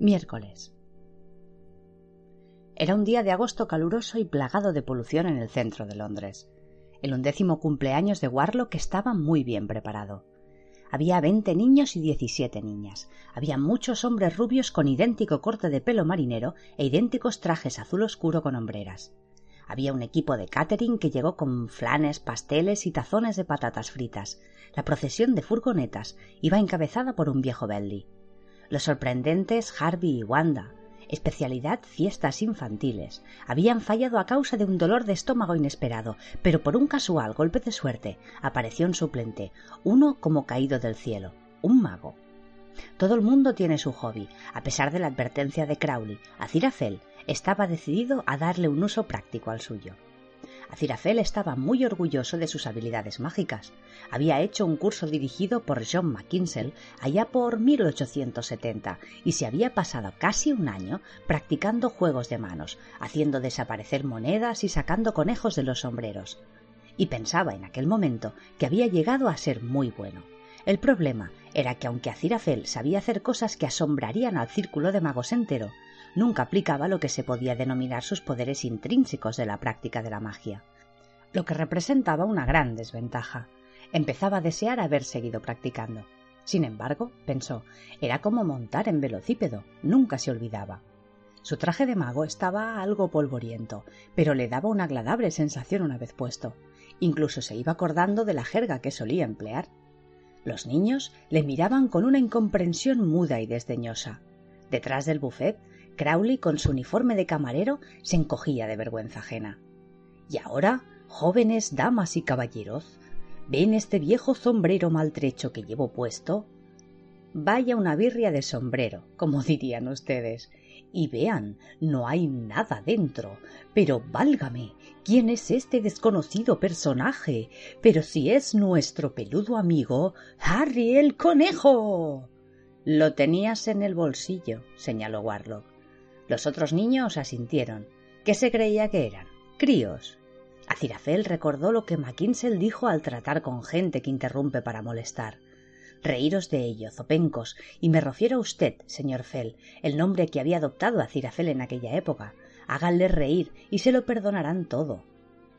Miércoles. Era un día de agosto caluroso y plagado de polución en el centro de Londres. El undécimo cumpleaños de Warlock estaba muy bien preparado. Había veinte niños y diecisiete niñas. Había muchos hombres rubios con idéntico corte de pelo marinero e idénticos trajes azul oscuro con hombreras. Había un equipo de catering que llegó con flanes, pasteles y tazones de patatas fritas. La procesión de furgonetas iba encabezada por un viejo belly los sorprendentes Harvey y Wanda, especialidad fiestas infantiles, habían fallado a causa de un dolor de estómago inesperado, pero por un casual golpe de suerte apareció un suplente, uno como caído del cielo, un mago. Todo el mundo tiene su hobby. A pesar de la advertencia de Crowley, Azirafel estaba decidido a darle un uso práctico al suyo. Azirafel estaba muy orgulloso de sus habilidades mágicas. Había hecho un curso dirigido por John McKinsey allá por 1870 y se había pasado casi un año practicando juegos de manos, haciendo desaparecer monedas y sacando conejos de los sombreros. Y pensaba en aquel momento que había llegado a ser muy bueno. El problema era que aunque Azirafel sabía hacer cosas que asombrarían al círculo de magos entero, nunca aplicaba lo que se podía denominar sus poderes intrínsecos de la práctica de la magia, lo que representaba una gran desventaja. Empezaba a desear haber seguido practicando. Sin embargo, pensó, era como montar en velocípedo, nunca se olvidaba. Su traje de mago estaba algo polvoriento, pero le daba una agradable sensación una vez puesto. Incluso se iba acordando de la jerga que solía emplear. Los niños le miraban con una incomprensión muda y desdeñosa. Detrás del buffet Crowley, con su uniforme de camarero, se encogía de vergüenza ajena. Y ahora, jóvenes damas y caballeros, ¿ven este viejo sombrero maltrecho que llevo puesto? Vaya una birria de sombrero, como dirían ustedes. Y vean, no hay nada dentro. Pero válgame, ¿quién es este desconocido personaje? Pero si es nuestro peludo amigo, Harry el conejo. Lo tenías en el bolsillo, señaló Warlock. Los otros niños asintieron. ¿Qué se creía que eran? Críos. Acirafel recordó lo que Mackinsell dijo al tratar con gente que interrumpe para molestar. Reíros de ello, zopencos, y me refiero a usted, señor Fell, el nombre que había adoptado a en aquella época. Háganle reír y se lo perdonarán todo.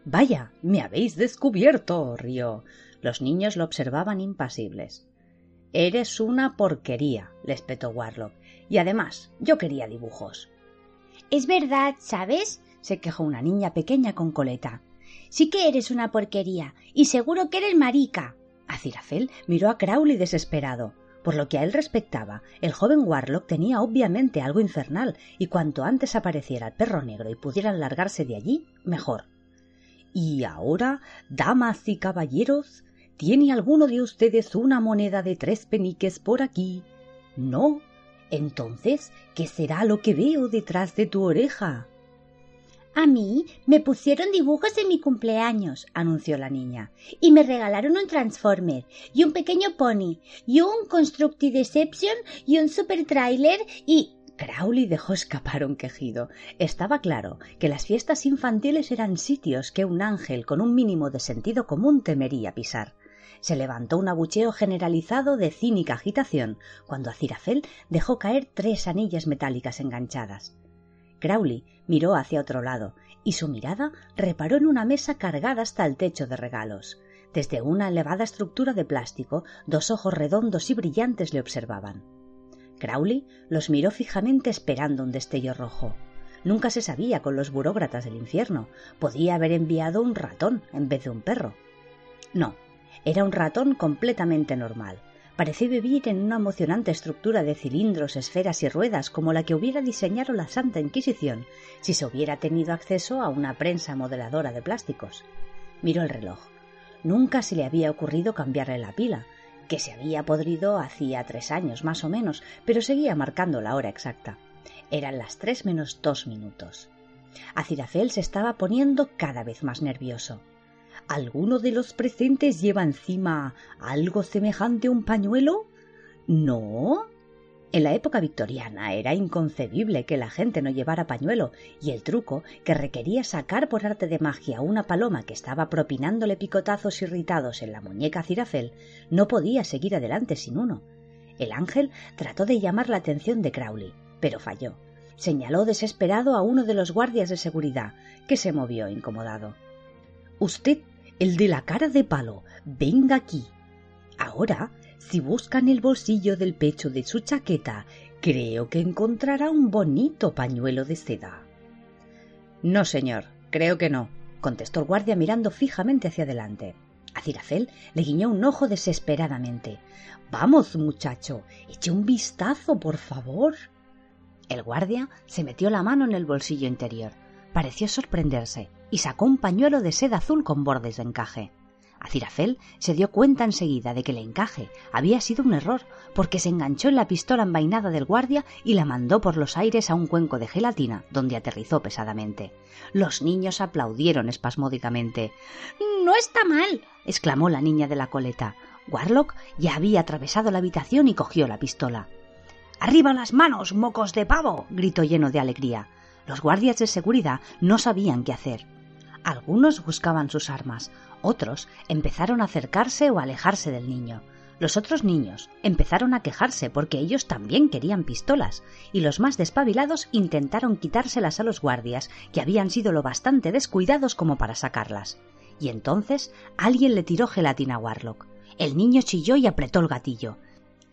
Vaya, me habéis descubierto. rió. Los niños lo observaban impasibles. Eres una porquería, le espetó Warlock. Y además, yo quería dibujos. Es verdad, ¿sabes? se quejó una niña pequeña con coleta. Sí que eres una porquería, y seguro que eres marica. Acirafel miró a Crowley desesperado. Por lo que a él respectaba, el joven Warlock tenía obviamente algo infernal, y cuanto antes apareciera el perro negro y pudieran largarse de allí, mejor. Y ahora, damas y caballeros, ¿tiene alguno de ustedes una moneda de tres peniques por aquí? No, entonces, ¿qué será lo que veo detrás de tu oreja? A mí me pusieron dibujos en mi cumpleaños, anunció la niña, y me regalaron un Transformer, y un pequeño pony, y un Constructi Deception, y un Super Trailer, y... Crowley dejó escapar un quejido. Estaba claro que las fiestas infantiles eran sitios que un ángel con un mínimo de sentido común temería pisar se levantó un abucheo generalizado de cínica agitación cuando Acirafel dejó caer tres anillas metálicas enganchadas. Crowley miró hacia otro lado y su mirada reparó en una mesa cargada hasta el techo de regalos. Desde una elevada estructura de plástico, dos ojos redondos y brillantes le observaban. Crowley los miró fijamente esperando un destello rojo. Nunca se sabía con los burócratas del infierno. Podía haber enviado un ratón en vez de un perro. No, era un ratón completamente normal. Parecía vivir en una emocionante estructura de cilindros, esferas y ruedas como la que hubiera diseñado la Santa Inquisición si se hubiera tenido acceso a una prensa modeladora de plásticos. Miró el reloj. Nunca se le había ocurrido cambiarle la pila, que se había podrido hacía tres años más o menos, pero seguía marcando la hora exacta. Eran las tres menos dos minutos. Acirafel se estaba poniendo cada vez más nervioso. ¿Alguno de los presentes lleva encima algo semejante a un pañuelo? No. En la época victoriana era inconcebible que la gente no llevara pañuelo, y el truco, que requería sacar por arte de magia una paloma que estaba propinándole picotazos irritados en la muñeca Cirafel, no podía seguir adelante sin uno. El ángel trató de llamar la atención de Crowley, pero falló. Señaló desesperado a uno de los guardias de seguridad, que se movió incomodado. Usted, el de la cara de palo, venga aquí. Ahora si busca en el bolsillo del pecho de su chaqueta, creo que encontrará un bonito pañuelo de seda. No, señor, creo que no, contestó el guardia mirando fijamente hacia adelante. A Cirafel le guiñó un ojo desesperadamente. Vamos, muchacho, eche un vistazo, por favor. El guardia se metió la mano en el bolsillo interior. Pareció sorprenderse y sacó un pañuelo de seda azul con bordes de encaje. Acirafel se dio cuenta enseguida de que el encaje había sido un error, porque se enganchó en la pistola envainada del guardia y la mandó por los aires a un cuenco de gelatina, donde aterrizó pesadamente. Los niños aplaudieron espasmódicamente. No está mal, exclamó la niña de la coleta. Warlock ya había atravesado la habitación y cogió la pistola. Arriba las manos, mocos de pavo. gritó lleno de alegría. Los guardias de seguridad no sabían qué hacer. Algunos buscaban sus armas, otros empezaron a acercarse o alejarse del niño. Los otros niños empezaron a quejarse porque ellos también querían pistolas, y los más despabilados intentaron quitárselas a los guardias, que habían sido lo bastante descuidados como para sacarlas. Y entonces alguien le tiró gelatina a Warlock. El niño chilló y apretó el gatillo.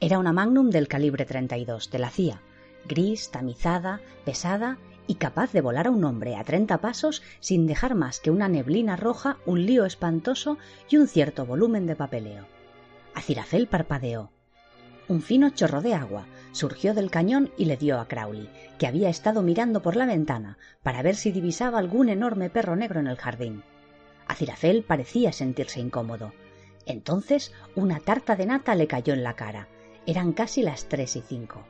Era una Magnum del calibre 32 de la CIA, gris, tamizada, pesada y capaz de volar a un hombre a treinta pasos sin dejar más que una neblina roja, un lío espantoso y un cierto volumen de papeleo. Acirafel parpadeó. Un fino chorro de agua surgió del cañón y le dio a Crowley, que había estado mirando por la ventana para ver si divisaba algún enorme perro negro en el jardín. Acirafel parecía sentirse incómodo. Entonces una tarta de nata le cayó en la cara. Eran casi las tres y cinco.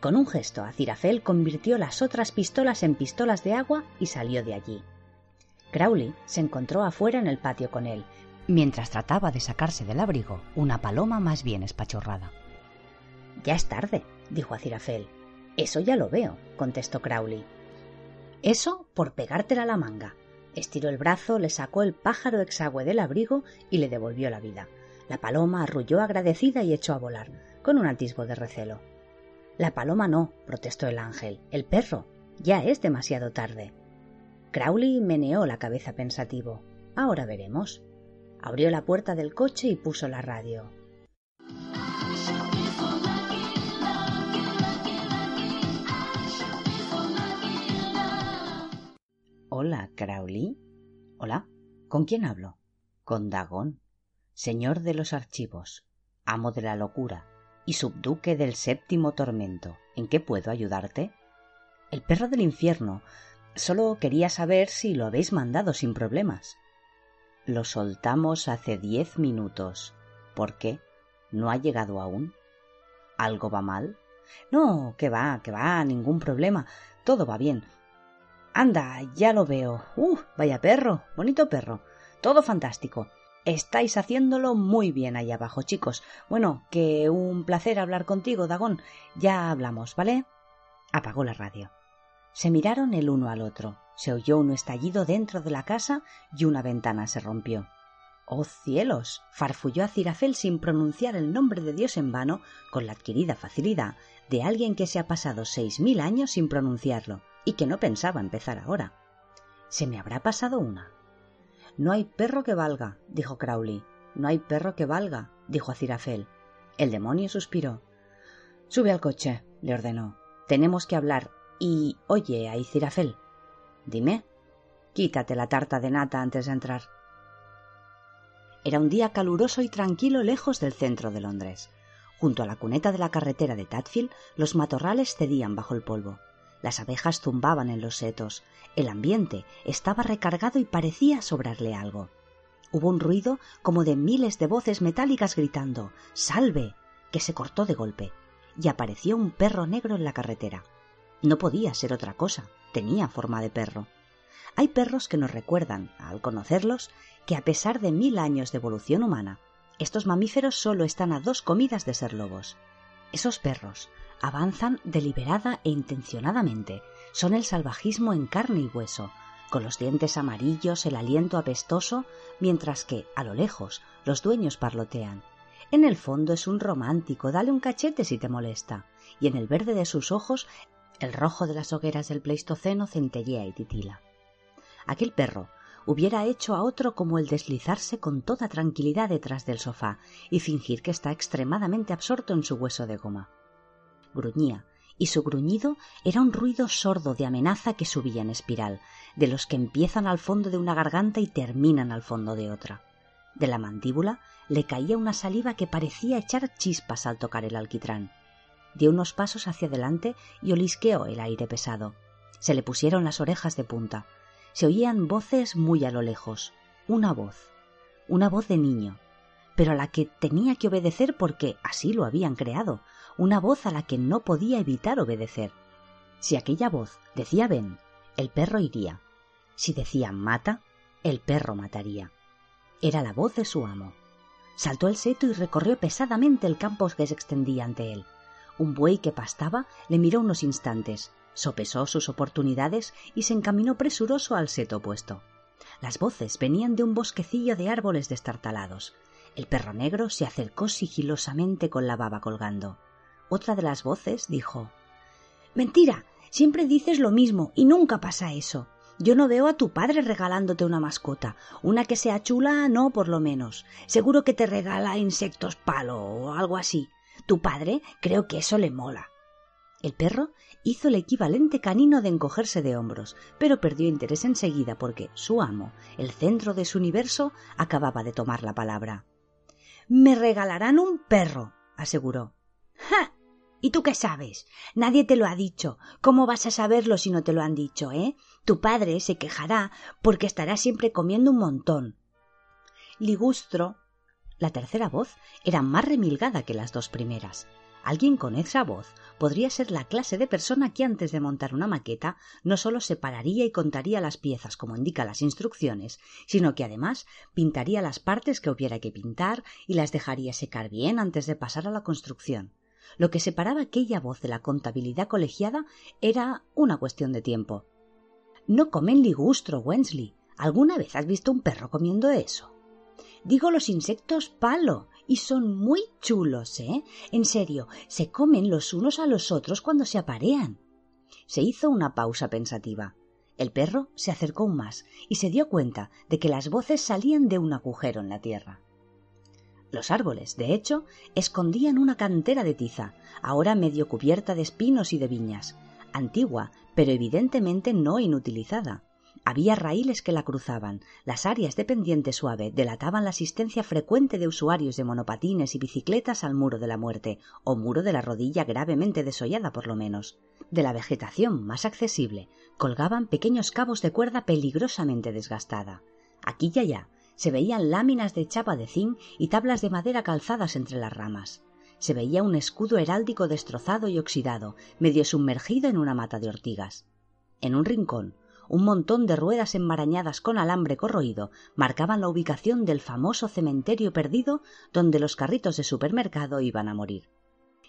Con un gesto, Acirafel convirtió las otras pistolas en pistolas de agua y salió de allí. Crowley se encontró afuera en el patio con él, mientras trataba de sacarse del abrigo una paloma más bien espachorrada. Ya es tarde, dijo Acirafel. Eso ya lo veo, contestó Crowley. Eso por pegártela a la manga. Estiró el brazo, le sacó el pájaro exagüe del abrigo y le devolvió la vida. La paloma arrulló agradecida y echó a volar, con un atisbo de recelo. La paloma no, protestó el ángel. El perro. Ya es demasiado tarde. Crowley meneó la cabeza pensativo. Ahora veremos. Abrió la puerta del coche y puso la radio. Hola, Crowley. Hola. ¿Con quién hablo? Con Dagón, señor de los archivos, amo de la locura, y subduque del séptimo tormento. ¿En qué puedo ayudarte? El perro del infierno. Solo quería saber si lo habéis mandado sin problemas. Lo soltamos hace diez minutos. ¿Por qué? ¿No ha llegado aún? ¿Algo va mal? No, que va, que va, ningún problema. Todo va bien. Anda, ya lo veo. Uh, vaya perro, bonito perro. Todo fantástico. Estáis haciéndolo muy bien ahí abajo, chicos. Bueno, que un placer hablar contigo, Dagón. Ya hablamos, ¿vale? Apagó la radio. Se miraron el uno al otro. Se oyó un estallido dentro de la casa y una ventana se rompió. ¡Oh cielos! farfulló a Cirafel sin pronunciar el nombre de Dios en vano, con la adquirida facilidad de alguien que se ha pasado seis mil años sin pronunciarlo y que no pensaba empezar ahora. Se me habrá pasado una. No hay perro que valga, dijo Crowley. No hay perro que valga, dijo Acirafel. El demonio suspiró. Sube al coche, le ordenó. Tenemos que hablar. Y oye, Aicirafel. Dime. Quítate la tarta de nata antes de entrar. Era un día caluroso y tranquilo lejos del centro de Londres. Junto a la cuneta de la carretera de Tadfield, los matorrales cedían bajo el polvo. Las abejas zumbaban en los setos. El ambiente estaba recargado y parecía sobrarle algo. Hubo un ruido como de miles de voces metálicas gritando ¡Salve! que se cortó de golpe, y apareció un perro negro en la carretera. No podía ser otra cosa, tenía forma de perro. Hay perros que nos recuerdan, al conocerlos, que a pesar de mil años de evolución humana, estos mamíferos solo están a dos comidas de ser lobos. Esos perros avanzan deliberada e intencionadamente, son el salvajismo en carne y hueso, con los dientes amarillos, el aliento apestoso, mientras que, a lo lejos, los dueños parlotean. En el fondo es un romántico, dale un cachete si te molesta, y en el verde de sus ojos el rojo de las hogueras del Pleistoceno centellea y titila. Aquel perro hubiera hecho a otro como el deslizarse con toda tranquilidad detrás del sofá y fingir que está extremadamente absorto en su hueso de goma. Gruñía, y su gruñido era un ruido sordo de amenaza que subía en espiral, de los que empiezan al fondo de una garganta y terminan al fondo de otra. De la mandíbula le caía una saliva que parecía echar chispas al tocar el alquitrán. Dio unos pasos hacia adelante y olisqueó el aire pesado. Se le pusieron las orejas de punta. Se oían voces muy a lo lejos. Una voz. Una voz de niño. Pero a la que tenía que obedecer porque así lo habían creado. Una voz a la que no podía evitar obedecer. Si aquella voz decía ven, el perro iría. Si decía mata, el perro mataría. Era la voz de su amo. Saltó el seto y recorrió pesadamente el campo que se extendía ante él. Un buey que pastaba le miró unos instantes, sopesó sus oportunidades y se encaminó presuroso al seto opuesto. Las voces venían de un bosquecillo de árboles destartalados. El perro negro se acercó sigilosamente con la baba colgando. Otra de las voces dijo Mentira. Siempre dices lo mismo y nunca pasa eso. Yo no veo a tu padre regalándote una mascota. Una que sea chula, no, por lo menos. Seguro que te regala insectos palo o algo así. Tu padre creo que eso le mola. El perro hizo el equivalente canino de encogerse de hombros, pero perdió interés enseguida porque su amo, el centro de su universo, acababa de tomar la palabra. Me regalarán un perro, aseguró. ¡Ja! ¿Y tú qué sabes? Nadie te lo ha dicho. ¿Cómo vas a saberlo si no te lo han dicho, eh? Tu padre se quejará porque estará siempre comiendo un montón. Ligustro la tercera voz era más remilgada que las dos primeras. Alguien con esa voz podría ser la clase de persona que antes de montar una maqueta no solo separaría y contaría las piezas como indica las instrucciones, sino que además pintaría las partes que hubiera que pintar y las dejaría secar bien antes de pasar a la construcción. Lo que separaba aquella voz de la contabilidad colegiada era una cuestión de tiempo. No comen ligustro, Wensley. ¿Alguna vez has visto un perro comiendo eso? Digo los insectos palo. Y son muy chulos, ¿eh? En serio, se comen los unos a los otros cuando se aparean. Se hizo una pausa pensativa. El perro se acercó aún más y se dio cuenta de que las voces salían de un agujero en la tierra. Los árboles, de hecho, escondían una cantera de tiza, ahora medio cubierta de espinos y de viñas, antigua, pero evidentemente no inutilizada. Había raíles que la cruzaban. Las áreas de pendiente suave delataban la asistencia frecuente de usuarios de monopatines y bicicletas al muro de la muerte, o muro de la rodilla gravemente desollada por lo menos. De la vegetación más accesible colgaban pequeños cabos de cuerda peligrosamente desgastada. Aquí y allá se veían láminas de chapa de zinc y tablas de madera calzadas entre las ramas. Se veía un escudo heráldico destrozado y oxidado, medio sumergido en una mata de ortigas. En un rincón, un montón de ruedas enmarañadas con alambre corroído marcaban la ubicación del famoso cementerio perdido donde los carritos de supermercado iban a morir.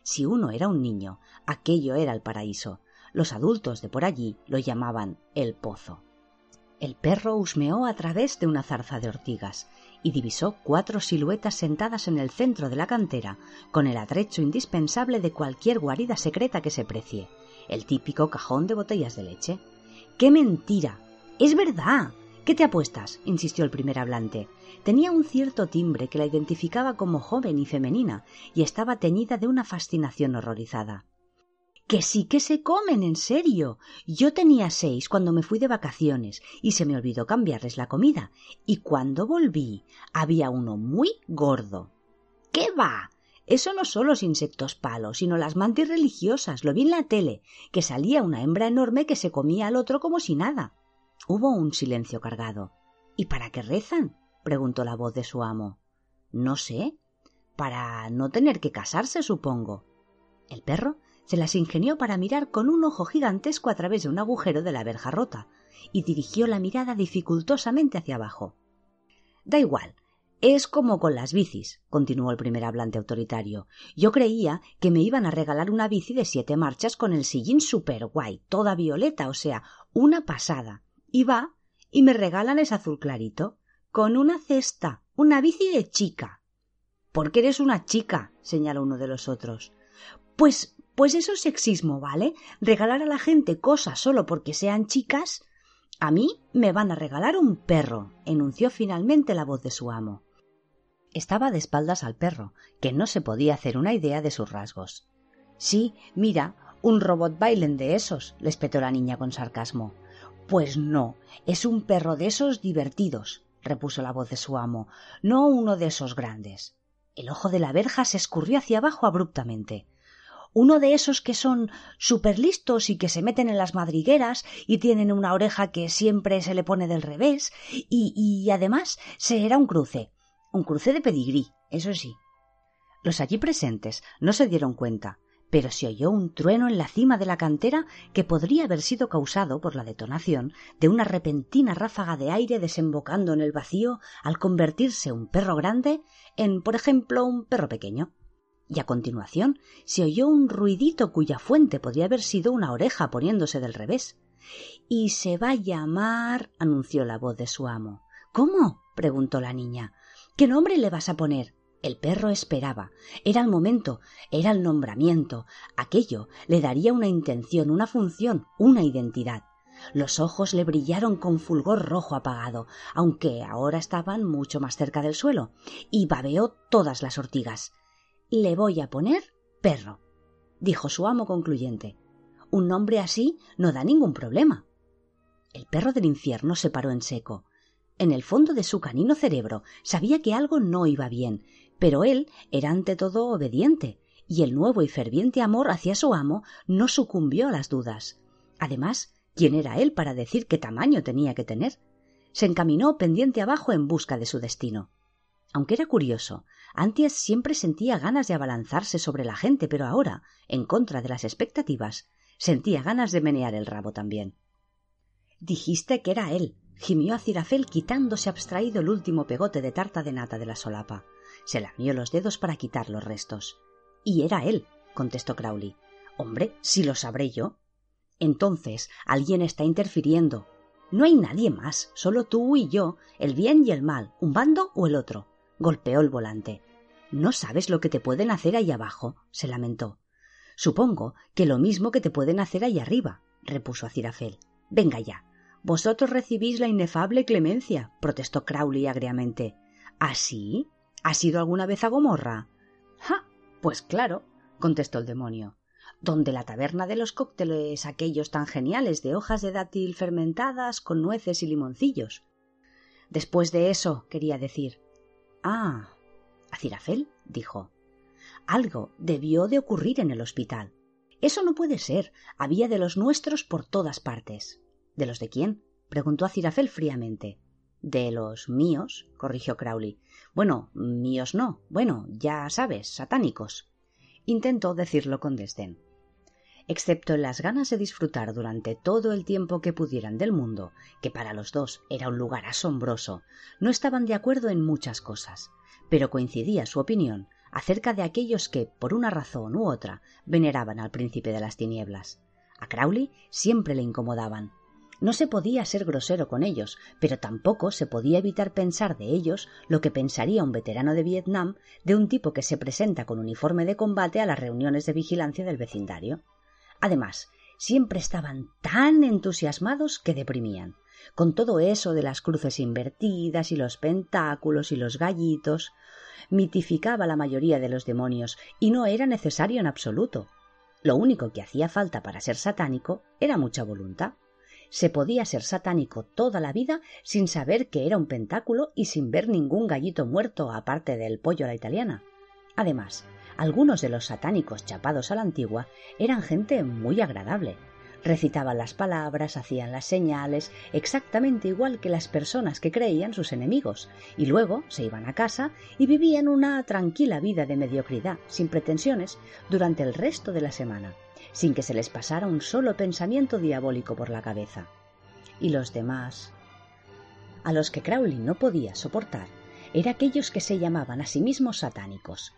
Si uno era un niño, aquello era el paraíso. Los adultos de por allí lo llamaban el pozo. El perro husmeó a través de una zarza de ortigas y divisó cuatro siluetas sentadas en el centro de la cantera, con el atrecho indispensable de cualquier guarida secreta que se precie, el típico cajón de botellas de leche. ¡Qué mentira! Es verdad. ¿Qué te apuestas? insistió el primer hablante. Tenía un cierto timbre que la identificaba como joven y femenina, y estaba teñida de una fascinación horrorizada. Que sí que se comen, en serio. Yo tenía seis cuando me fui de vacaciones y se me olvidó cambiarles la comida. Y cuando volví había uno muy gordo. ¿Qué va? Eso no son los insectos palos, sino las mantis religiosas. Lo vi en la tele, que salía una hembra enorme que se comía al otro como si nada. Hubo un silencio cargado. ¿Y para qué rezan? preguntó la voz de su amo. No sé. Para no tener que casarse, supongo. El perro se las ingenió para mirar con un ojo gigantesco a través de un agujero de la verja rota, y dirigió la mirada dificultosamente hacia abajo. Da igual, es como con las bicis, continuó el primer hablante autoritario. Yo creía que me iban a regalar una bici de siete marchas con el sillín super guay, toda violeta, o sea, una pasada. Y va, y me regalan ese azul clarito, con una cesta, una bici de chica. ¿Por qué eres una chica? señaló uno de los otros. Pues, pues eso es sexismo, ¿vale? Regalar a la gente cosas solo porque sean chicas. A mí me van a regalar un perro, enunció finalmente la voz de su amo. Estaba de espaldas al perro, que no se podía hacer una idea de sus rasgos. Sí, mira, un robot bailen de esos, le espetó la niña con sarcasmo. Pues no, es un perro de esos divertidos, repuso la voz de su amo, no uno de esos grandes. El ojo de la verja se escurrió hacia abajo abruptamente. Uno de esos que son súper listos y que se meten en las madrigueras y tienen una oreja que siempre se le pone del revés y, y además se era un cruce un cruce de pedigrí, eso sí. Los allí presentes no se dieron cuenta, pero se oyó un trueno en la cima de la cantera que podría haber sido causado por la detonación de una repentina ráfaga de aire desembocando en el vacío al convertirse un perro grande en, por ejemplo, un perro pequeño. Y a continuación se oyó un ruidito cuya fuente podría haber sido una oreja poniéndose del revés. Y se va a llamar. anunció la voz de su amo. ¿Cómo? preguntó la niña. ¿Qué nombre le vas a poner? El perro esperaba. Era el momento, era el nombramiento. Aquello le daría una intención, una función, una identidad. Los ojos le brillaron con fulgor rojo apagado, aunque ahora estaban mucho más cerca del suelo, y babeó todas las ortigas. Le voy a poner perro, dijo su amo concluyente. Un nombre así no da ningún problema. El perro del infierno se paró en seco. En el fondo de su canino cerebro sabía que algo no iba bien, pero él era ante todo obediente, y el nuevo y ferviente amor hacia su amo no sucumbió a las dudas. Además, ¿quién era él para decir qué tamaño tenía que tener? Se encaminó pendiente abajo en busca de su destino. Aunque era curioso, antes siempre sentía ganas de abalanzarse sobre la gente, pero ahora, en contra de las expectativas, sentía ganas de menear el rabo también. Dijiste que era él, gimió Acirafel quitándose abstraído el último pegote de tarta de nata de la solapa. Se lamió los dedos para quitar los restos. Y era él, contestó Crowley. Hombre, si lo sabré yo. Entonces, alguien está interfiriendo. No hay nadie más, solo tú y yo, el bien y el mal, un bando o el otro. Golpeó el volante. No sabes lo que te pueden hacer ahí abajo, se lamentó. Supongo que lo mismo que te pueden hacer ahí arriba, repuso Acirafel. Venga ya, vosotros recibís la inefable clemencia, protestó Crowley agriamente. ¿Así? ¿Ah, ¿Has ido alguna vez a Gomorra? ¡Ja! Pues claro, contestó el demonio. Donde la taberna de los cócteles aquellos tan geniales de hojas de dátil fermentadas con nueces y limoncillos. Después de eso, quería decir. Ah. Acirafel dijo. Algo debió de ocurrir en el hospital. Eso no puede ser. Había de los nuestros por todas partes. ¿De los de quién? preguntó Acirafel fríamente. De los míos, corrigió Crowley. Bueno, míos no. Bueno, ya sabes, satánicos. Intentó decirlo con desdén. Excepto en las ganas de disfrutar durante todo el tiempo que pudieran del mundo, que para los dos era un lugar asombroso, no estaban de acuerdo en muchas cosas, pero coincidía su opinión acerca de aquellos que, por una razón u otra, veneraban al príncipe de las tinieblas. A Crowley siempre le incomodaban, no se podía ser grosero con ellos, pero tampoco se podía evitar pensar de ellos lo que pensaría un veterano de Vietnam de un tipo que se presenta con uniforme de combate a las reuniones de vigilancia del vecindario. Además, siempre estaban tan entusiasmados que deprimían. Con todo eso de las cruces invertidas y los pentáculos y los gallitos, mitificaba la mayoría de los demonios y no era necesario en absoluto. Lo único que hacía falta para ser satánico era mucha voluntad se podía ser satánico toda la vida sin saber que era un pentáculo y sin ver ningún gallito muerto aparte del pollo a la italiana. Además, algunos de los satánicos chapados a la antigua eran gente muy agradable. Recitaban las palabras, hacían las señales, exactamente igual que las personas que creían sus enemigos, y luego se iban a casa y vivían una tranquila vida de mediocridad, sin pretensiones, durante el resto de la semana, sin que se les pasara un solo pensamiento diabólico por la cabeza. Y los demás. A los que Crowley no podía soportar, eran aquellos que se llamaban a sí mismos satánicos,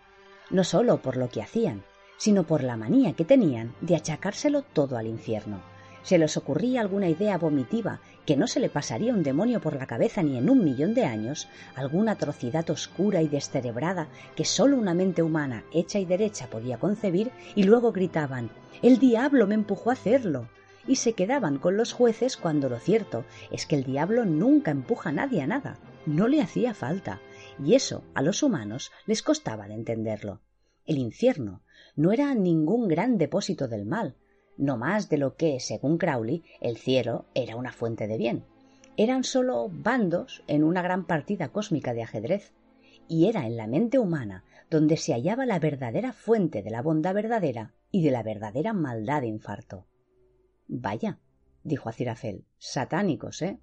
no solo por lo que hacían, sino por la manía que tenían de achacárselo todo al infierno. Se les ocurría alguna idea vomitiva que no se le pasaría un demonio por la cabeza ni en un millón de años, alguna atrocidad oscura y descerebrada que sólo una mente humana hecha y derecha podía concebir, y luego gritaban El diablo me empujó a hacerlo. y se quedaban con los jueces cuando lo cierto es que el diablo nunca empuja a nadie a nada. No le hacía falta, y eso a los humanos les costaba de entenderlo. El infierno no era ningún gran depósito del mal, no más de lo que, según Crowley, el cielo era una fuente de bien. Eran sólo bandos en una gran partida cósmica de ajedrez, y era en la mente humana donde se hallaba la verdadera fuente de la bondad verdadera y de la verdadera maldad de infarto. Vaya, dijo Acirafel, satánicos, ¿eh?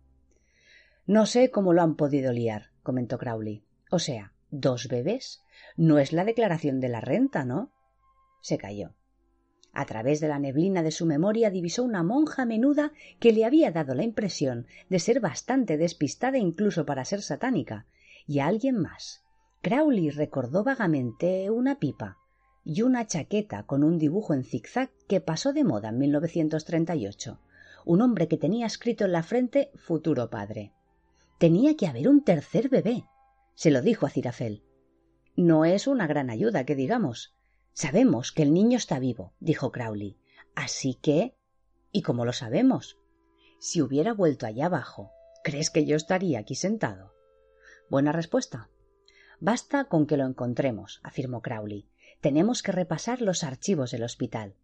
No sé cómo lo han podido liar, comentó Crowley. O sea, dos bebés. No es la declaración de la renta, ¿no? Se calló. A través de la neblina de su memoria divisó una monja menuda que le había dado la impresión de ser bastante despistada incluso para ser satánica, y a alguien más. Crowley recordó vagamente una pipa y una chaqueta con un dibujo en zigzag que pasó de moda en 1938. Un hombre que tenía escrito en la frente futuro padre. Tenía que haber un tercer bebé. Se lo dijo a Cirafel. No es una gran ayuda, que digamos. Sabemos que el niño está vivo, dijo Crowley. Así que. ¿Y cómo lo sabemos? Si hubiera vuelto allá abajo, ¿crees que yo estaría aquí sentado? Buena respuesta. Basta con que lo encontremos, afirmó Crowley. Tenemos que repasar los archivos del hospital.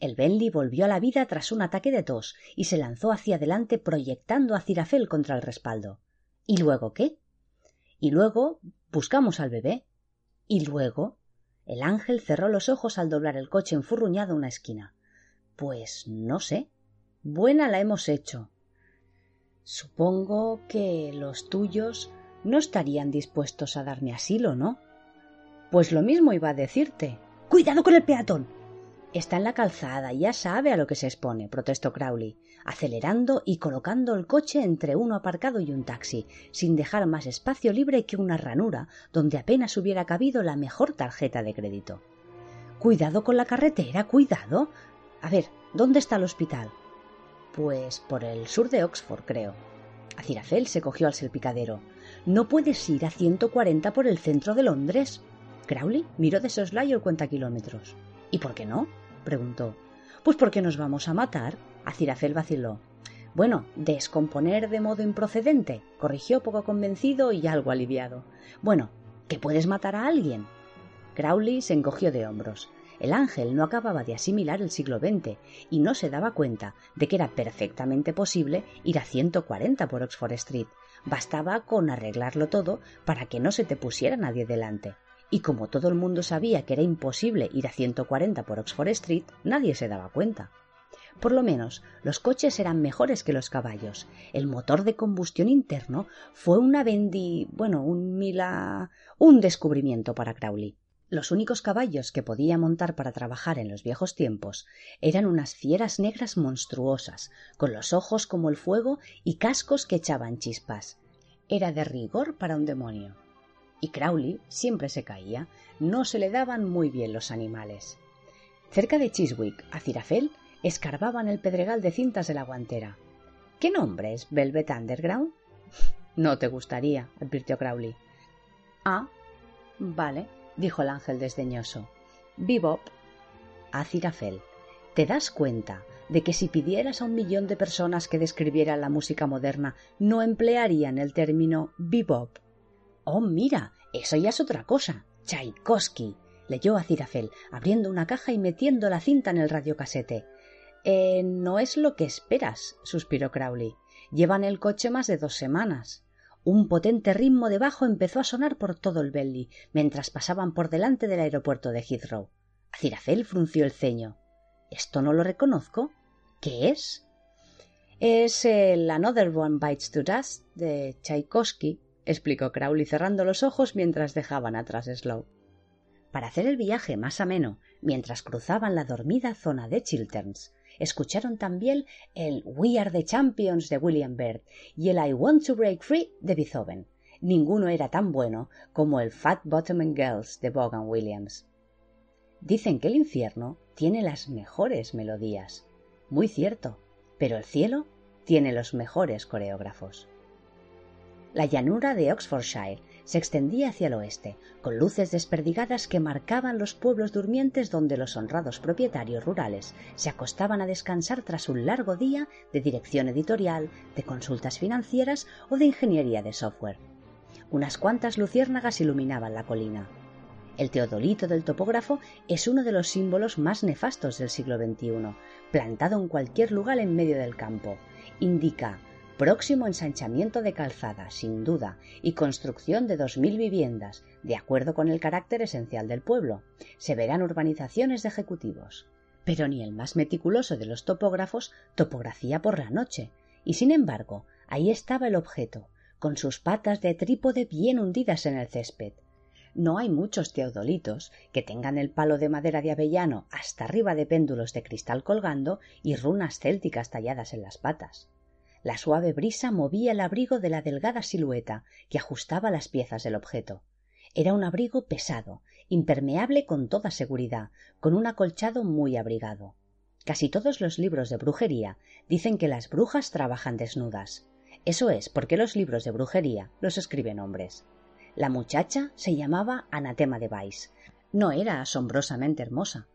El Bentley volvió a la vida tras un ataque de tos y se lanzó hacia adelante proyectando a Cirafel contra el respaldo. ¿Y luego qué? Y luego buscamos al bebé. Y luego el ángel cerró los ojos al doblar el coche enfurruñado una esquina. Pues no sé. Buena la hemos hecho. Supongo que los tuyos no estarían dispuestos a darme asilo, ¿no? Pues lo mismo iba a decirte. Cuidado con el peatón. Está en la calzada, ya sabe a lo que se expone, protestó Crowley, acelerando y colocando el coche entre uno aparcado y un taxi, sin dejar más espacio libre que una ranura donde apenas hubiera cabido la mejor tarjeta de crédito. Cuidado con la carretera, cuidado. A ver, ¿dónde está el hospital? Pues por el sur de Oxford, creo. Acirafel se cogió al salpicadero. No puedes ir a 140 por el centro de Londres. Crowley miró de soslayo el cuenta kilómetros. ¿Y por qué no? preguntó. Pues porque nos vamos a matar. Acirafel vaciló. Bueno, descomponer de modo improcedente, corrigió poco convencido y algo aliviado. Bueno, que puedes matar a alguien. Crowley se encogió de hombros. El ángel no acababa de asimilar el siglo XX y no se daba cuenta de que era perfectamente posible ir a 140 por Oxford Street. Bastaba con arreglarlo todo para que no se te pusiera nadie delante y como todo el mundo sabía que era imposible ir a 140 por Oxford Street, nadie se daba cuenta. Por lo menos, los coches eran mejores que los caballos. El motor de combustión interno fue una bendi... bueno, un un descubrimiento para Crowley. Los únicos caballos que podía montar para trabajar en los viejos tiempos eran unas fieras negras monstruosas, con los ojos como el fuego y cascos que echaban chispas. Era de rigor para un demonio y Crowley siempre se caía. No se le daban muy bien los animales. Cerca de Chiswick, a Cirafel, escarbaban el pedregal de cintas de la guantera. ¿Qué nombre es Velvet Underground? No te gustaría, advirtió Crowley. Ah, vale, dijo el ángel desdeñoso. Bebop. A Cirafel. ¿Te das cuenta de que si pidieras a un millón de personas que describieran la música moderna, no emplearían el término bebop Oh, mira, eso ya es otra cosa. Tchaikovsky, leyó a Cirafel, abriendo una caja y metiendo la cinta en el radiocasete. Eh, no es lo que esperas, suspiró Crowley. Llevan el coche más de dos semanas. Un potente ritmo de bajo empezó a sonar por todo el Belly mientras pasaban por delante del aeropuerto de Heathrow. Cirafel frunció el ceño. ¿Esto no lo reconozco? ¿Qué es? Es el Another One Bites to Dust de Tchaikovsky, explicó Crowley cerrando los ojos mientras dejaban atrás Slow. Para hacer el viaje más ameno, mientras cruzaban la dormida zona de Chilterns, escucharon también el We Are the Champions de William Byrd y el I Want to Break Free de Beethoven. Ninguno era tan bueno como el Fat Bottom Girls de Vaughan Williams. Dicen que el infierno tiene las mejores melodías. Muy cierto, pero el cielo tiene los mejores coreógrafos. La llanura de Oxfordshire se extendía hacia el oeste, con luces desperdigadas que marcaban los pueblos durmientes donde los honrados propietarios rurales se acostaban a descansar tras un largo día de dirección editorial, de consultas financieras o de ingeniería de software. Unas cuantas luciérnagas iluminaban la colina. El teodolito del topógrafo es uno de los símbolos más nefastos del siglo XXI, plantado en cualquier lugar en medio del campo. Indica próximo ensanchamiento de calzada, sin duda, y construcción de dos mil viviendas, de acuerdo con el carácter esencial del pueblo. Se verán urbanizaciones de ejecutivos. Pero ni el más meticuloso de los topógrafos topografía por la noche, y sin embargo, ahí estaba el objeto, con sus patas de trípode bien hundidas en el césped, no hay muchos teodolitos que tengan el palo de madera de avellano hasta arriba de péndulos de cristal colgando y runas célticas talladas en las patas. La suave brisa movía el abrigo de la delgada silueta que ajustaba las piezas del objeto. Era un abrigo pesado, impermeable con toda seguridad, con un acolchado muy abrigado. Casi todos los libros de brujería dicen que las brujas trabajan desnudas. Eso es porque los libros de brujería los escriben hombres. La muchacha se llamaba Anatema de Vais. No era asombrosamente hermosa.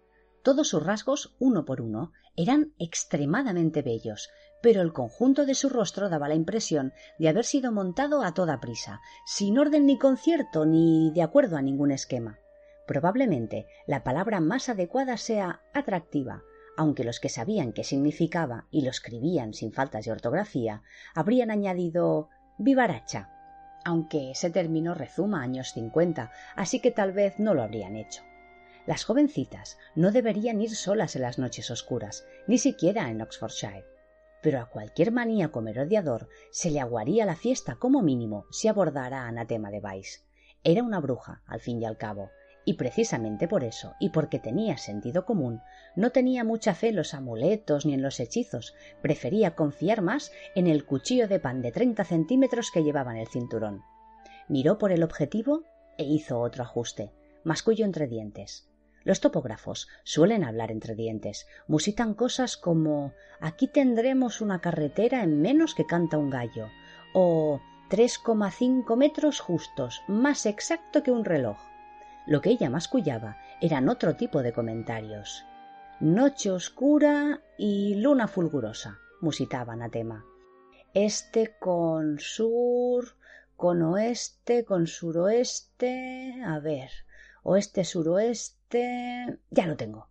Todos sus rasgos, uno por uno, eran extremadamente bellos, pero el conjunto de su rostro daba la impresión de haber sido montado a toda prisa, sin orden ni concierto ni de acuerdo a ningún esquema. Probablemente la palabra más adecuada sea atractiva, aunque los que sabían qué significaba y lo escribían sin faltas de ortografía habrían añadido vivaracha aunque ese término rezuma años cincuenta, así que tal vez no lo habrían hecho. Las jovencitas no deberían ir solas en las noches oscuras, ni siquiera en Oxfordshire. Pero a cualquier maníaco merodeador se le aguaría la fiesta como mínimo si abordara a Anatema de Vice. Era una bruja, al fin y al cabo, y precisamente por eso, y porque tenía sentido común, no tenía mucha fe en los amuletos ni en los hechizos, prefería confiar más en el cuchillo de pan de treinta centímetros que llevaba en el cinturón. Miró por el objetivo e hizo otro ajuste, masculló entre dientes. Los topógrafos suelen hablar entre dientes, musitan cosas como aquí tendremos una carretera en menos que canta un gallo, o tres coma cinco metros justos, más exacto que un reloj. Lo que ella mascullaba eran otro tipo de comentarios. Noche oscura y luna fulgurosa, musitaba Anatema. Este con sur, con oeste, con suroeste. A ver, oeste, suroeste. Ya lo tengo.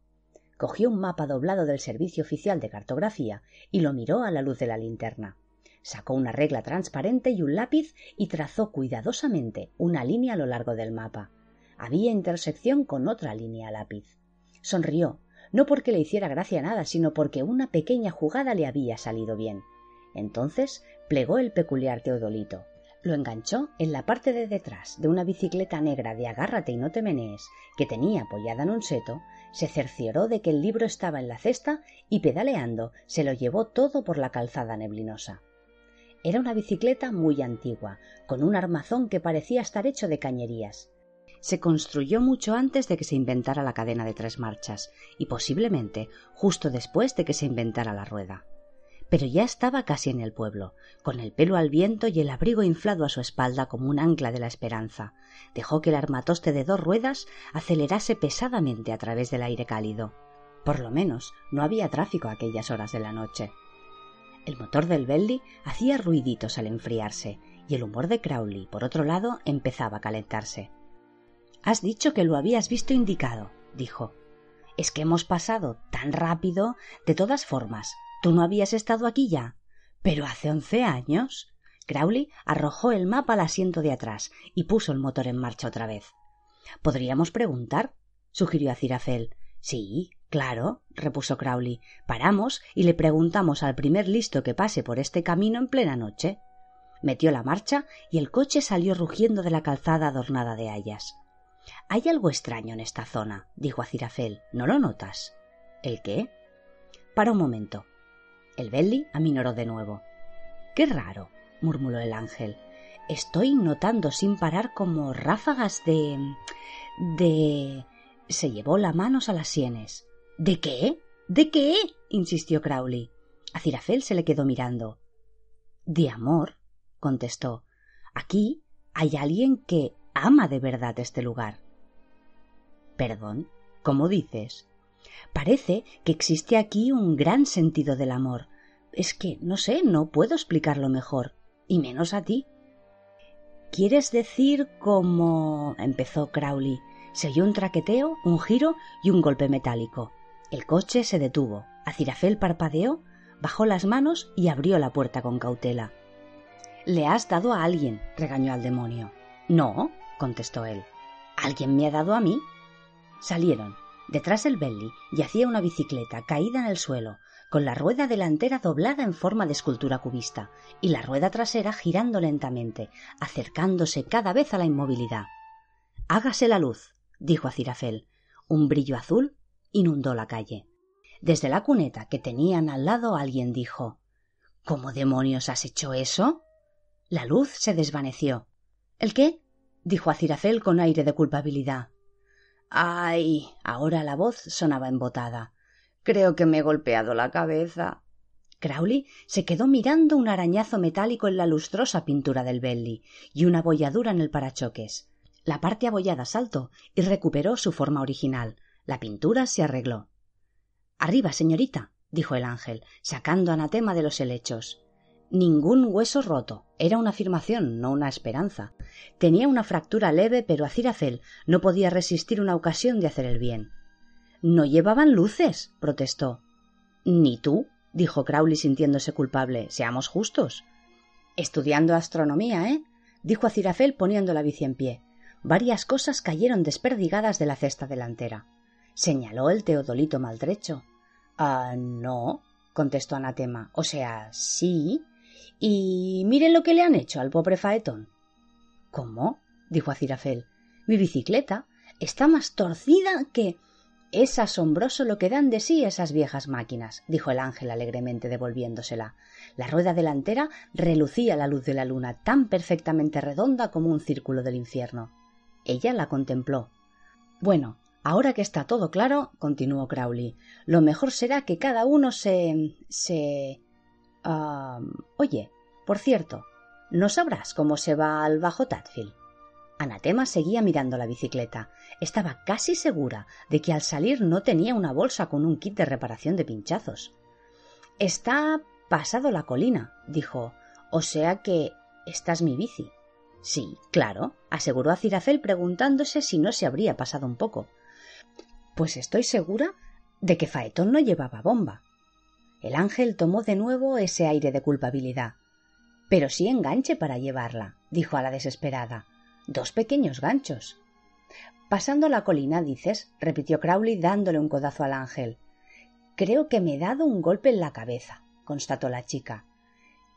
Cogió un mapa doblado del Servicio Oficial de Cartografía y lo miró a la luz de la linterna. Sacó una regla transparente y un lápiz y trazó cuidadosamente una línea a lo largo del mapa había intersección con otra línea lápiz. Sonrió, no porque le hiciera gracia nada, sino porque una pequeña jugada le había salido bien. Entonces plegó el peculiar teodolito. Lo enganchó en la parte de detrás de una bicicleta negra de agárrate y no te menees que tenía apoyada en un seto, se cercioró de que el libro estaba en la cesta y pedaleando se lo llevó todo por la calzada neblinosa. Era una bicicleta muy antigua, con un armazón que parecía estar hecho de cañerías se construyó mucho antes de que se inventara la cadena de tres marchas y posiblemente justo después de que se inventara la rueda. Pero ya estaba casi en el pueblo, con el pelo al viento y el abrigo inflado a su espalda como un ancla de la esperanza. Dejó que el armatoste de dos ruedas acelerase pesadamente a través del aire cálido. Por lo menos no había tráfico a aquellas horas de la noche. El motor del Belly hacía ruiditos al enfriarse, y el humor de Crowley, por otro lado, empezaba a calentarse. Has dicho que lo habías visto indicado, dijo. Es que hemos pasado tan rápido. De todas formas, ¿tú no habías estado aquí ya? Pero hace once años. Crowley arrojó el mapa al asiento de atrás y puso el motor en marcha otra vez. Podríamos preguntar, sugirió Acirafel. Sí, Claro, repuso Crowley. Paramos y le preguntamos al primer listo que pase por este camino en plena noche. Metió la marcha y el coche salió rugiendo de la calzada adornada de hayas. Hay algo extraño en esta zona, dijo Acirafel. ¿No lo notas? ¿El qué? Para un momento. El Belly aminoró de nuevo. Qué raro, murmuró el ángel. Estoy notando sin parar como ráfagas de. de. se llevó las manos a las sienes. ¿De qué? ¿De qué? insistió Crowley. A Cirafel se le quedó mirando. De amor, contestó. Aquí hay alguien que ama de verdad este lugar. Perdón, ¿cómo dices? Parece que existe aquí un gran sentido del amor. Es que, no sé, no puedo explicarlo mejor, y menos a ti. ¿Quieres decir como. empezó Crowley. Se oyó un traqueteo, un giro y un golpe metálico. El coche se detuvo. Acirafel parpadeó, bajó las manos y abrió la puerta con cautela. Le has dado a alguien, regañó al demonio. No, contestó él. ¿Alguien me ha dado a mí? Salieron. Detrás del Belly yacía una bicicleta caída en el suelo, con la rueda delantera doblada en forma de escultura cubista y la rueda trasera girando lentamente, acercándose cada vez a la inmovilidad. Hágase la luz, dijo a Cirafel. Un brillo azul inundó la calle. Desde la cuneta que tenían al lado alguien dijo ¿Cómo demonios has hecho eso? La luz se desvaneció. ¿El qué? dijo Acirafel con aire de culpabilidad. Ay. ahora la voz sonaba embotada. Creo que me he golpeado la cabeza. Crowley se quedó mirando un arañazo metálico en la lustrosa pintura del Belly y una abolladura en el parachoques. La parte abollada saltó y recuperó su forma original. La pintura se arregló. Arriba, señorita, dijo el ángel, sacando anatema de los helechos. Ningún hueso roto. Era una afirmación, no una esperanza. Tenía una fractura leve, pero Acirafel no podía resistir una ocasión de hacer el bien. No llevaban luces, protestó. Ni tú, dijo Crowley sintiéndose culpable. Seamos justos. Estudiando astronomía, ¿eh? dijo Acirafel poniendo la bici en pie. Varias cosas cayeron desperdigadas de la cesta delantera. Señaló el teodolito maltrecho. Ah, no, contestó Anatema. O sea, sí, y miren lo que le han hecho al pobre Faetón. ¿Cómo? dijo Acirafel. Mi bicicleta está más torcida que. Es asombroso lo que dan de sí esas viejas máquinas, dijo el ángel alegremente devolviéndosela. La rueda delantera relucía la luz de la luna, tan perfectamente redonda como un círculo del infierno. Ella la contempló. Bueno, ahora que está todo claro, continuó Crowley, lo mejor será que cada uno se. se oye, por cierto, ¿no sabrás cómo se va al Bajo Tadfield? Anatema seguía mirando la bicicleta. Estaba casi segura de que al salir no tenía una bolsa con un kit de reparación de pinchazos. Está pasado la colina, dijo. O sea que esta es mi bici. Sí, claro, aseguró a Cirafel preguntándose si no se habría pasado un poco. Pues estoy segura de que Faetón no llevaba bomba. El ángel tomó de nuevo ese aire de culpabilidad. Pero sí enganche para llevarla, dijo a la desesperada. Dos pequeños ganchos. Pasando la colina, dices, repitió Crowley dándole un codazo al ángel. Creo que me he dado un golpe en la cabeza, constató la chica.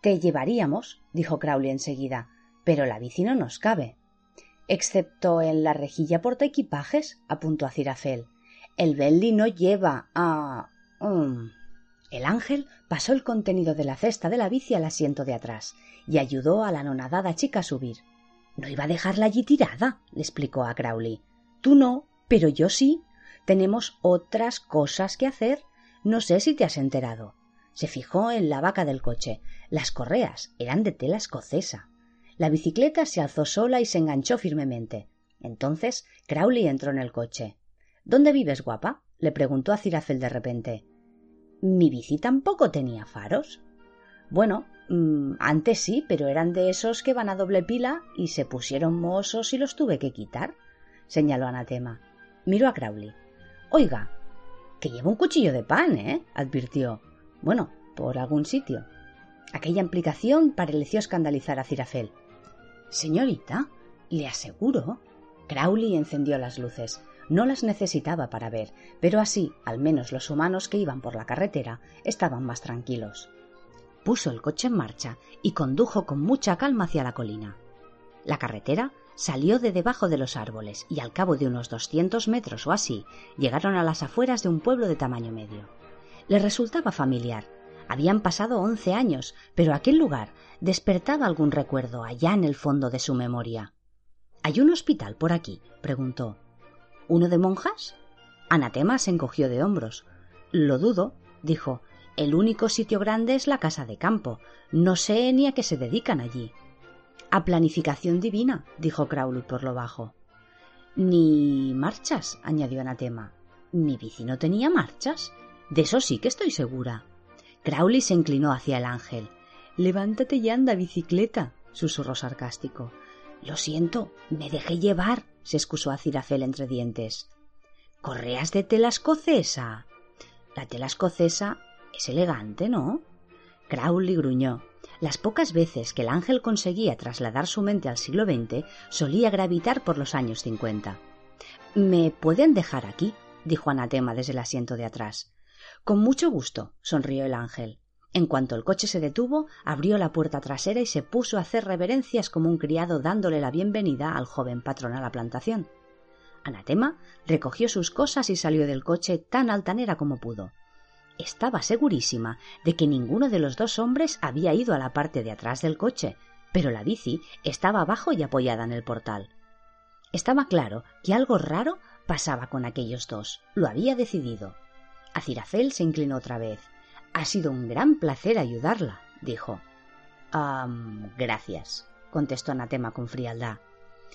Te llevaríamos, dijo Crowley enseguida, pero la bici no nos cabe. Excepto en la rejilla porta equipajes, apuntó a Cirafel. El Belly no lleva a. Um, el ángel pasó el contenido de la cesta de la bici al asiento de atrás y ayudó a la anonadada chica a subir. No iba a dejarla allí tirada, le explicó a Crowley. Tú no, pero yo sí. Tenemos otras cosas que hacer. No sé si te has enterado. Se fijó en la vaca del coche. Las correas eran de tela escocesa. La bicicleta se alzó sola y se enganchó firmemente. Entonces Crowley entró en el coche. ¿Dónde vives, guapa? le preguntó a Cirafel de repente. Mi bici tampoco tenía faros. Bueno, mm, antes sí, pero eran de esos que van a doble pila y se pusieron mohosos y los tuve que quitar, señaló Anatema. Miró a Crowley. Oiga, que lleva un cuchillo de pan, ¿eh? advirtió. Bueno, por algún sitio. Aquella implicación pareció escandalizar a Cirafel. Señorita, le aseguro. Crowley encendió las luces. No las necesitaba para ver, pero así, al menos los humanos que iban por la carretera, estaban más tranquilos. Puso el coche en marcha y condujo con mucha calma hacia la colina. La carretera salió de debajo de los árboles y al cabo de unos doscientos metros o así llegaron a las afueras de un pueblo de tamaño medio. Le resultaba familiar. Habían pasado once años, pero aquel lugar despertaba algún recuerdo allá en el fondo de su memoria. ¿Hay un hospital por aquí? preguntó. ¿Uno de monjas? Anatema se encogió de hombros. Lo dudo, dijo. El único sitio grande es la casa de campo. No sé ni a qué se dedican allí. A planificación divina, dijo Crowley por lo bajo. Ni marchas, añadió Anatema. Mi bici no tenía marchas. De eso sí que estoy segura. Crowley se inclinó hacia el ángel. Levántate y anda, bicicleta, susurró sarcástico. Lo siento, me dejé llevar, se excusó a entre dientes. Correas de tela escocesa. La tela escocesa es elegante, ¿no? Crowley gruñó. Las pocas veces que el ángel conseguía trasladar su mente al siglo XX, solía gravitar por los años cincuenta. ¿Me pueden dejar aquí? dijo Anatema desde el asiento de atrás. Con mucho gusto, sonrió el ángel. En cuanto el coche se detuvo, abrió la puerta trasera y se puso a hacer reverencias como un criado dándole la bienvenida al joven patrón a la plantación. Anatema recogió sus cosas y salió del coche tan altanera como pudo. Estaba segurísima de que ninguno de los dos hombres había ido a la parte de atrás del coche, pero la bici estaba abajo y apoyada en el portal. Estaba claro que algo raro pasaba con aquellos dos. Lo había decidido. Acirafel se inclinó otra vez. Ha sido un gran placer ayudarla, dijo. Ah, gracias, contestó Anatema con frialdad.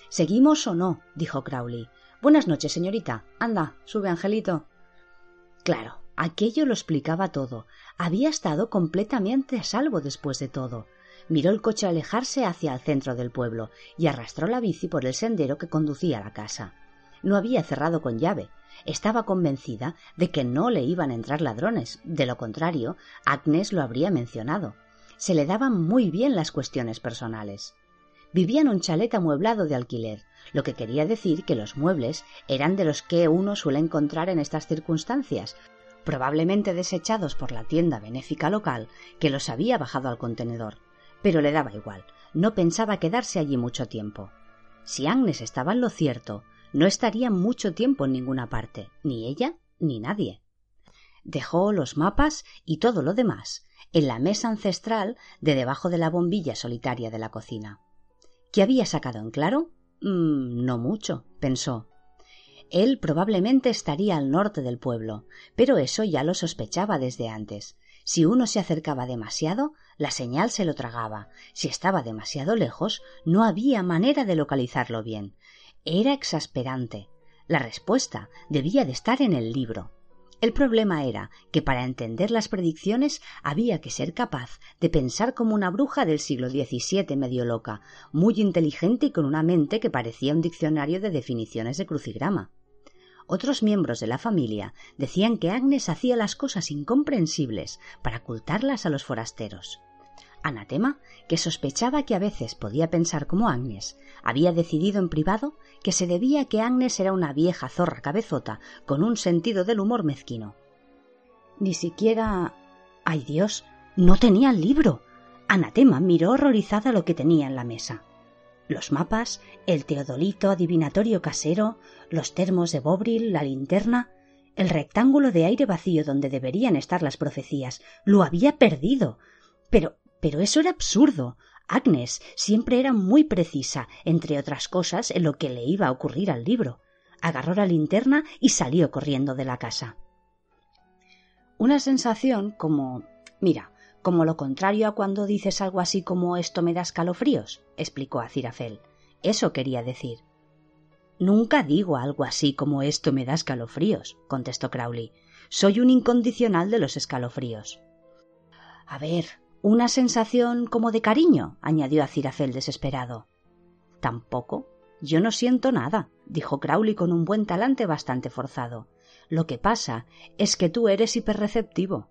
¿Seguimos o no? dijo Crowley. Buenas noches, señorita. Anda, sube, Angelito. Claro, aquello lo explicaba todo. Había estado completamente a salvo después de todo. Miró el coche alejarse hacia el centro del pueblo y arrastró la bici por el sendero que conducía a la casa. No había cerrado con llave, estaba convencida de que no le iban a entrar ladrones. De lo contrario, Agnes lo habría mencionado. Se le daban muy bien las cuestiones personales. Vivía en un chalet amueblado de alquiler, lo que quería decir que los muebles eran de los que uno suele encontrar en estas circunstancias, probablemente desechados por la tienda benéfica local que los había bajado al contenedor. Pero le daba igual, no pensaba quedarse allí mucho tiempo. Si Agnes estaba en lo cierto, no estaría mucho tiempo en ninguna parte, ni ella ni nadie. Dejó los mapas y todo lo demás en la mesa ancestral de debajo de la bombilla solitaria de la cocina. ¿Qué había sacado en claro? Mm, no mucho, pensó. Él probablemente estaría al norte del pueblo, pero eso ya lo sospechaba desde antes. Si uno se acercaba demasiado, la señal se lo tragaba. Si estaba demasiado lejos, no había manera de localizarlo bien. Era exasperante. La respuesta debía de estar en el libro. El problema era que para entender las predicciones había que ser capaz de pensar como una bruja del siglo XVII medio loca, muy inteligente y con una mente que parecía un diccionario de definiciones de crucigrama. Otros miembros de la familia decían que Agnes hacía las cosas incomprensibles para ocultarlas a los forasteros. Anatema, que sospechaba que a veces podía pensar como Agnes, había decidido en privado que se debía a que Agnes era una vieja zorra cabezota con un sentido del humor mezquino. Ni siquiera. ¡Ay Dios! No tenía el libro. Anatema miró horrorizada lo que tenía en la mesa. Los mapas, el teodolito adivinatorio casero, los termos de Bobril, la linterna, el rectángulo de aire vacío donde deberían estar las profecías, lo había perdido. Pero pero eso era absurdo. Agnes siempre era muy precisa, entre otras cosas, en lo que le iba a ocurrir al libro. Agarró la linterna y salió corriendo de la casa. Una sensación como. Mira, como lo contrario a cuando dices algo así como esto me da escalofríos, explicó a Cirafel. Eso quería decir. Nunca digo algo así como esto me da escalofríos, contestó Crowley. Soy un incondicional de los escalofríos. A ver, una sensación como de cariño, añadió Acirafel desesperado. Tampoco. Yo no siento nada, dijo Crowley con un buen talante bastante forzado. Lo que pasa es que tú eres hiperreceptivo.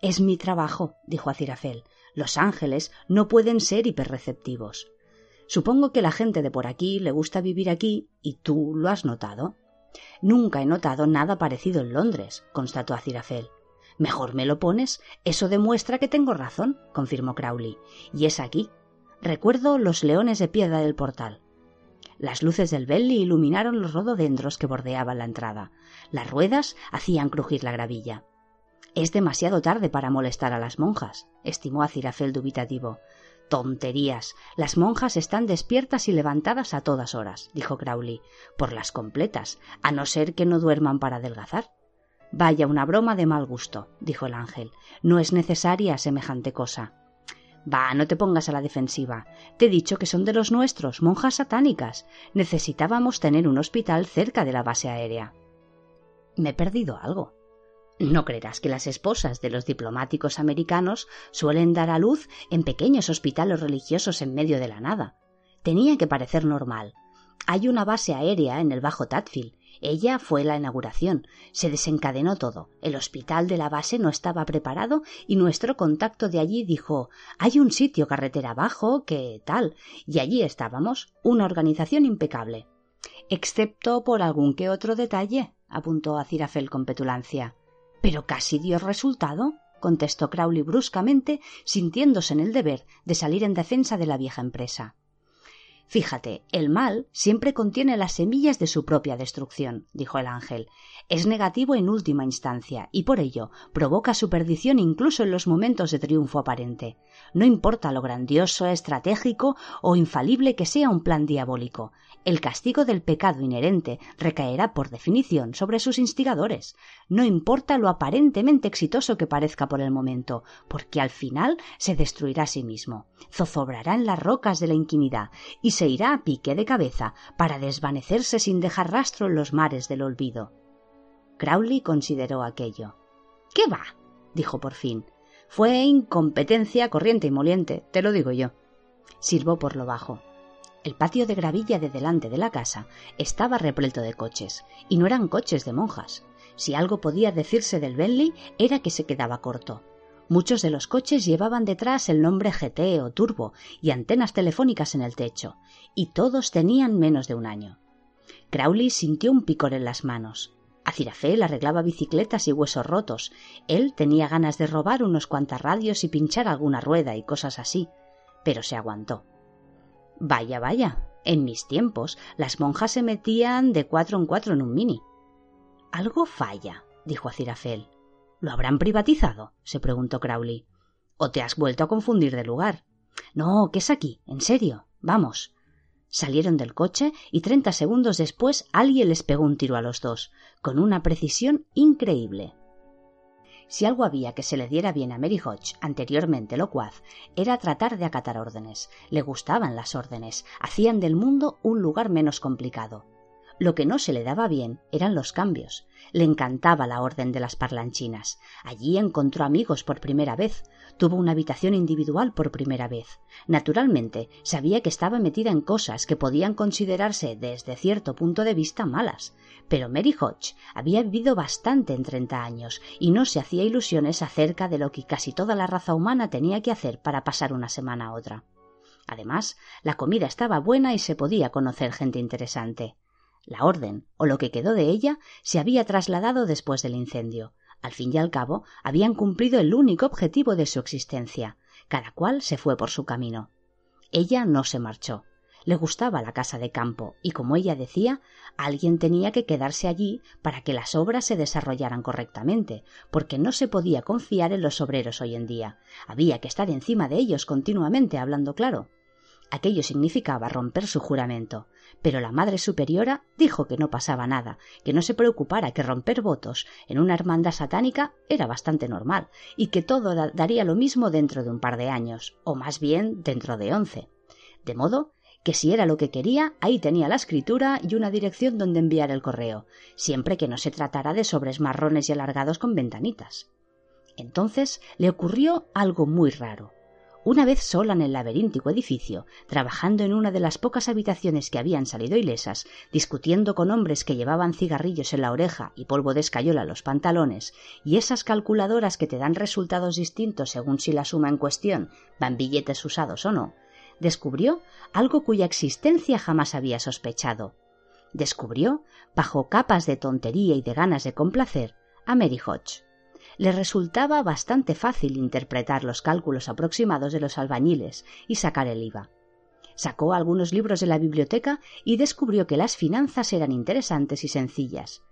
Es mi trabajo, dijo Acirafel. Los ángeles no pueden ser hiperreceptivos. Supongo que la gente de por aquí le gusta vivir aquí y tú lo has notado. Nunca he notado nada parecido en Londres, constató Acirafel. Mejor me lo pones. Eso demuestra que tengo razón, confirmó Crowley. Y es aquí. Recuerdo los leones de piedra del portal. Las luces del Belly iluminaron los rododendros que bordeaban la entrada. Las ruedas hacían crujir la gravilla. Es demasiado tarde para molestar a las monjas, estimó Acirafel dubitativo. Tonterías. Las monjas están despiertas y levantadas a todas horas, dijo Crowley, por las completas, a no ser que no duerman para adelgazar. Vaya una broma de mal gusto, dijo el ángel. No es necesaria semejante cosa. Va, no te pongas a la defensiva. Te he dicho que son de los nuestros, monjas satánicas. Necesitábamos tener un hospital cerca de la base aérea. Me he perdido algo. No creerás que las esposas de los diplomáticos americanos suelen dar a luz en pequeños hospitales religiosos en medio de la nada. Tenía que parecer normal. Hay una base aérea en el Bajo Tadfield. Ella fue la inauguración. Se desencadenó todo. El hospital de la base no estaba preparado y nuestro contacto de allí dijo hay un sitio carretera abajo que tal. Y allí estábamos. Una organización impecable. Excepto por algún que otro detalle, apuntó a Cirafel con petulancia. Pero casi dio resultado, contestó Crowley bruscamente, sintiéndose en el deber de salir en defensa de la vieja empresa. Fíjate, el mal siempre contiene las semillas de su propia destrucción, dijo el ángel. Es negativo en última instancia y por ello provoca su perdición incluso en los momentos de triunfo aparente. No importa lo grandioso, estratégico o infalible que sea un plan diabólico, el castigo del pecado inherente recaerá por definición sobre sus instigadores. No importa lo aparentemente exitoso que parezca por el momento, porque al final se destruirá a sí mismo, zozobrará en las rocas de la inquinidad y se irá a pique de cabeza para desvanecerse sin dejar rastro en los mares del olvido. Crowley consideró aquello. ¿Qué va? dijo por fin. Fue incompetencia corriente y moliente, te lo digo yo. Sirvó por lo bajo. El patio de gravilla de delante de la casa estaba repleto de coches, y no eran coches de monjas. Si algo podía decirse del Bentley era que se quedaba corto. Muchos de los coches llevaban detrás el nombre GT o Turbo y antenas telefónicas en el techo, y todos tenían menos de un año. Crowley sintió un picor en las manos. Acirafel arreglaba bicicletas y huesos rotos. Él tenía ganas de robar unos cuantas radios y pinchar alguna rueda y cosas así, pero se aguantó. Vaya, vaya. En mis tiempos las monjas se metían de cuatro en cuatro en un mini. Algo falla, dijo Acirafel. ¿Lo habrán privatizado? se preguntó Crowley. ¿O te has vuelto a confundir de lugar? No, que es aquí, en serio. Vamos. Salieron del coche y treinta segundos después alguien les pegó un tiro a los dos, con una precisión increíble. Si algo había que se le diera bien a Mary Hodge, anteriormente locuaz, era tratar de acatar órdenes. Le gustaban las órdenes, hacían del mundo un lugar menos complicado. Lo que no se le daba bien eran los cambios. Le encantaba la orden de las parlanchinas. Allí encontró amigos por primera vez, tuvo una habitación individual por primera vez. Naturalmente, sabía que estaba metida en cosas que podían considerarse desde cierto punto de vista malas, pero Mary Hodge había vivido bastante en treinta años y no se hacía ilusiones acerca de lo que casi toda la raza humana tenía que hacer para pasar una semana a otra. Además, la comida estaba buena y se podía conocer gente interesante. La orden, o lo que quedó de ella, se había trasladado después del incendio. Al fin y al cabo, habían cumplido el único objetivo de su existencia. Cada cual se fue por su camino. Ella no se marchó. Le gustaba la casa de campo y, como ella decía, alguien tenía que quedarse allí para que las obras se desarrollaran correctamente, porque no se podía confiar en los obreros hoy en día. Había que estar encima de ellos continuamente hablando claro. Aquello significaba romper su juramento, pero la Madre Superiora dijo que no pasaba nada, que no se preocupara, que romper votos en una hermandad satánica era bastante normal, y que todo daría lo mismo dentro de un par de años, o más bien dentro de once. De modo que si era lo que quería, ahí tenía la escritura y una dirección donde enviar el correo, siempre que no se tratara de sobres marrones y alargados con ventanitas. Entonces le ocurrió algo muy raro. Una vez sola en el laberíntico edificio, trabajando en una de las pocas habitaciones que habían salido ilesas, discutiendo con hombres que llevaban cigarrillos en la oreja y polvo de escayola en los pantalones, y esas calculadoras que te dan resultados distintos según si la suma en cuestión van billetes usados o no, descubrió algo cuya existencia jamás había sospechado. descubrió, bajo capas de tontería y de ganas de complacer, a Mary Hodge. Le resultaba bastante fácil interpretar los cálculos aproximados de los albañiles y sacar el IVA. Sacó algunos libros de la biblioteca y descubrió que las finanzas eran interesantes y sencillas.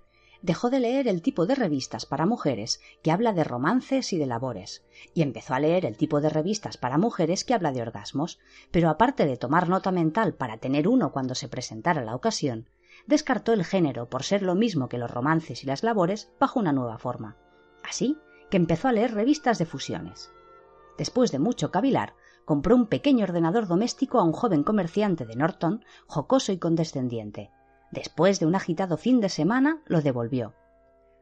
Dejó de leer el tipo de revistas para mujeres que habla de romances y de labores, y empezó a leer el tipo de revistas para mujeres que habla de orgasmos, pero aparte de tomar nota mental para tener uno cuando se presentara la ocasión, descartó el género por ser lo mismo que los romances y las labores bajo una nueva forma. Así que empezó a leer revistas de fusiones. Después de mucho cavilar, compró un pequeño ordenador doméstico a un joven comerciante de Norton, jocoso y condescendiente. Después de un agitado fin de semana, lo devolvió.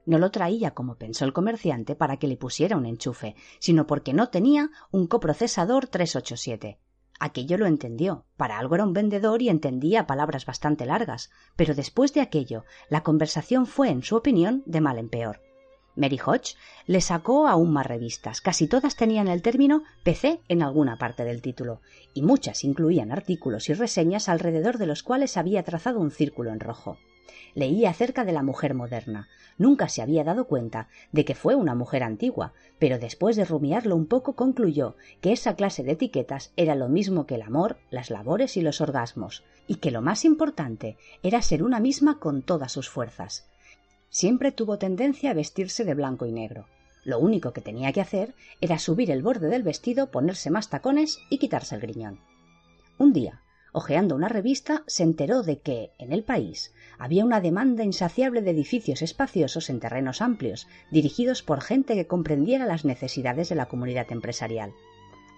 No lo traía, como pensó el comerciante, para que le pusiera un enchufe, sino porque no tenía un coprocesador 387. Aquello lo entendió. Para algo era un vendedor y entendía palabras bastante largas, pero después de aquello, la conversación fue, en su opinión, de mal en peor. Mary Hodge le sacó aún más revistas. Casi todas tenían el término PC en alguna parte del título, y muchas incluían artículos y reseñas alrededor de los cuales había trazado un círculo en rojo. Leía acerca de la mujer moderna. Nunca se había dado cuenta de que fue una mujer antigua, pero después de rumiarlo un poco concluyó que esa clase de etiquetas era lo mismo que el amor, las labores y los orgasmos, y que lo más importante era ser una misma con todas sus fuerzas. Siempre tuvo tendencia a vestirse de blanco y negro. Lo único que tenía que hacer era subir el borde del vestido, ponerse más tacones y quitarse el griñón. Un día, hojeando una revista, se enteró de que, en el país, había una demanda insaciable de edificios espaciosos en terrenos amplios, dirigidos por gente que comprendiera las necesidades de la comunidad empresarial.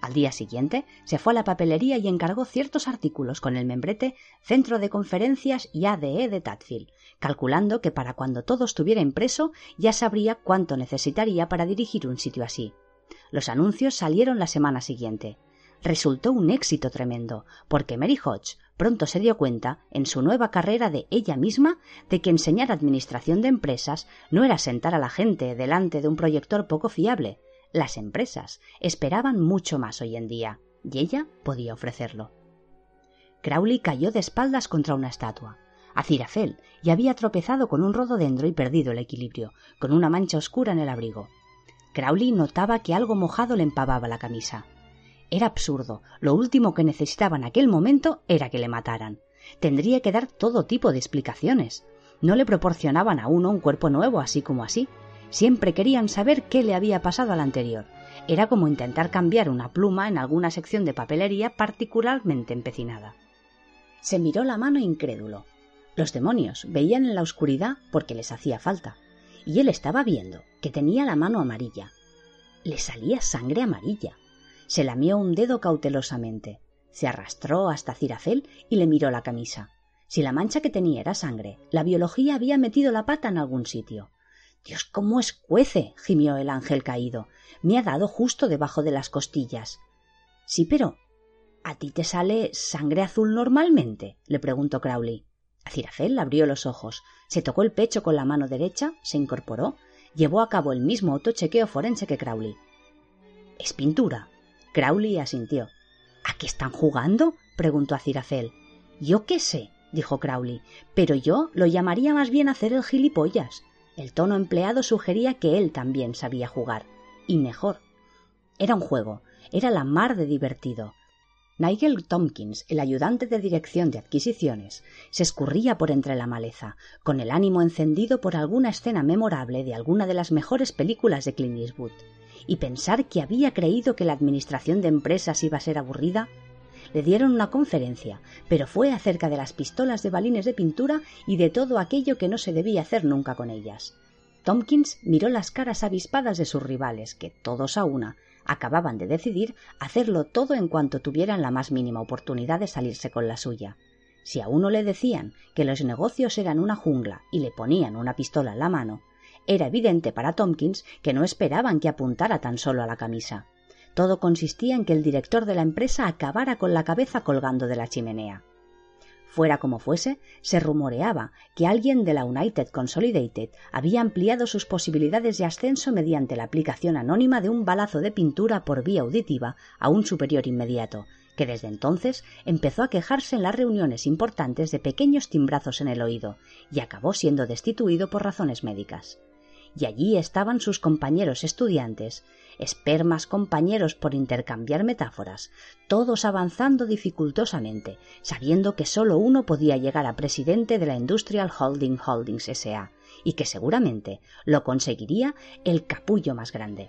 Al día siguiente se fue a la papelería y encargó ciertos artículos con el membrete Centro de Conferencias y ADE de Tadfield, calculando que para cuando todo estuviera impreso ya sabría cuánto necesitaría para dirigir un sitio así. Los anuncios salieron la semana siguiente resultó un éxito tremendo, porque Mary Hodge pronto se dio cuenta, en su nueva carrera de ella misma, de que enseñar administración de empresas no era sentar a la gente delante de un proyector poco fiable. Las empresas esperaban mucho más hoy en día, y ella podía ofrecerlo. Crowley cayó de espaldas contra una estatua. Acirafel y había tropezado con un rododendro y perdido el equilibrio, con una mancha oscura en el abrigo. Crowley notaba que algo mojado le empavaba la camisa. Era absurdo. Lo último que necesitaba en aquel momento era que le mataran. Tendría que dar todo tipo de explicaciones. No le proporcionaban a uno un cuerpo nuevo así como así. Siempre querían saber qué le había pasado al anterior. Era como intentar cambiar una pluma en alguna sección de papelería particularmente empecinada. Se miró la mano incrédulo. Los demonios veían en la oscuridad porque les hacía falta. Y él estaba viendo que tenía la mano amarilla. Le salía sangre amarilla. Se lamió un dedo cautelosamente. Se arrastró hasta Cirafel y le miró la camisa. Si la mancha que tenía era sangre, la biología había metido la pata en algún sitio. Dios, cómo escuece. gimió el ángel caído. Me ha dado justo debajo de las costillas. Sí, pero. ¿A ti te sale sangre azul normalmente? le preguntó Crowley. Cirafel abrió los ojos, se tocó el pecho con la mano derecha, se incorporó, llevó a cabo el mismo autochequeo forense que Crowley. Es pintura, Crowley asintió. ¿A qué están jugando? preguntó Acirafel. Yo qué sé, dijo Crowley, pero yo lo llamaría más bien hacer el gilipollas. El tono empleado sugería que él también sabía jugar. Y mejor. Era un juego, era la mar de divertido. Nigel Tompkins, el ayudante de dirección de adquisiciones, se escurría por entre la maleza, con el ánimo encendido por alguna escena memorable de alguna de las mejores películas de Clint Eastwood y pensar que había creído que la administración de empresas iba a ser aburrida? Le dieron una conferencia, pero fue acerca de las pistolas de balines de pintura y de todo aquello que no se debía hacer nunca con ellas. Tompkins miró las caras avispadas de sus rivales, que todos a una acababan de decidir hacerlo todo en cuanto tuvieran la más mínima oportunidad de salirse con la suya. Si a uno le decían que los negocios eran una jungla y le ponían una pistola en la mano, era evidente para Tompkins que no esperaban que apuntara tan solo a la camisa. Todo consistía en que el director de la empresa acabara con la cabeza colgando de la chimenea. Fuera como fuese, se rumoreaba que alguien de la United Consolidated había ampliado sus posibilidades de ascenso mediante la aplicación anónima de un balazo de pintura por vía auditiva a un superior inmediato, que desde entonces empezó a quejarse en las reuniones importantes de pequeños timbrazos en el oído y acabó siendo destituido por razones médicas. Y allí estaban sus compañeros estudiantes, espermas compañeros por intercambiar metáforas, todos avanzando dificultosamente, sabiendo que sólo uno podía llegar a presidente de la Industrial Holding Holdings S.A. y que seguramente lo conseguiría el capullo más grande.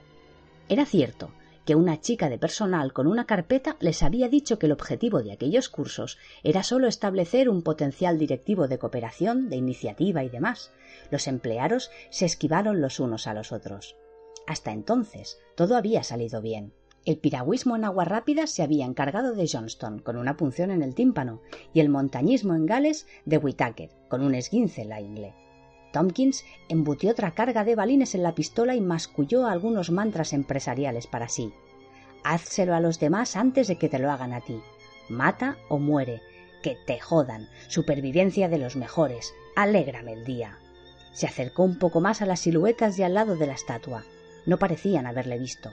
Era cierto que una chica de personal con una carpeta les había dicho que el objetivo de aquellos cursos era sólo establecer un potencial directivo de cooperación, de iniciativa y demás. Los empleados se esquivaron los unos a los otros. Hasta entonces todo había salido bien. El piragüismo en agua rápida se había encargado de Johnston, con una punción en el tímpano, y el montañismo en Gales de Whitaker, con un esguince en la ingle. Tompkins embutió otra carga de balines en la pistola y masculló algunos mantras empresariales para sí. Házselo a los demás antes de que te lo hagan a ti. Mata o muere. Que te jodan. Supervivencia de los mejores. Alégrame el día. Se acercó un poco más a las siluetas de al lado de la estatua. No parecían haberle visto.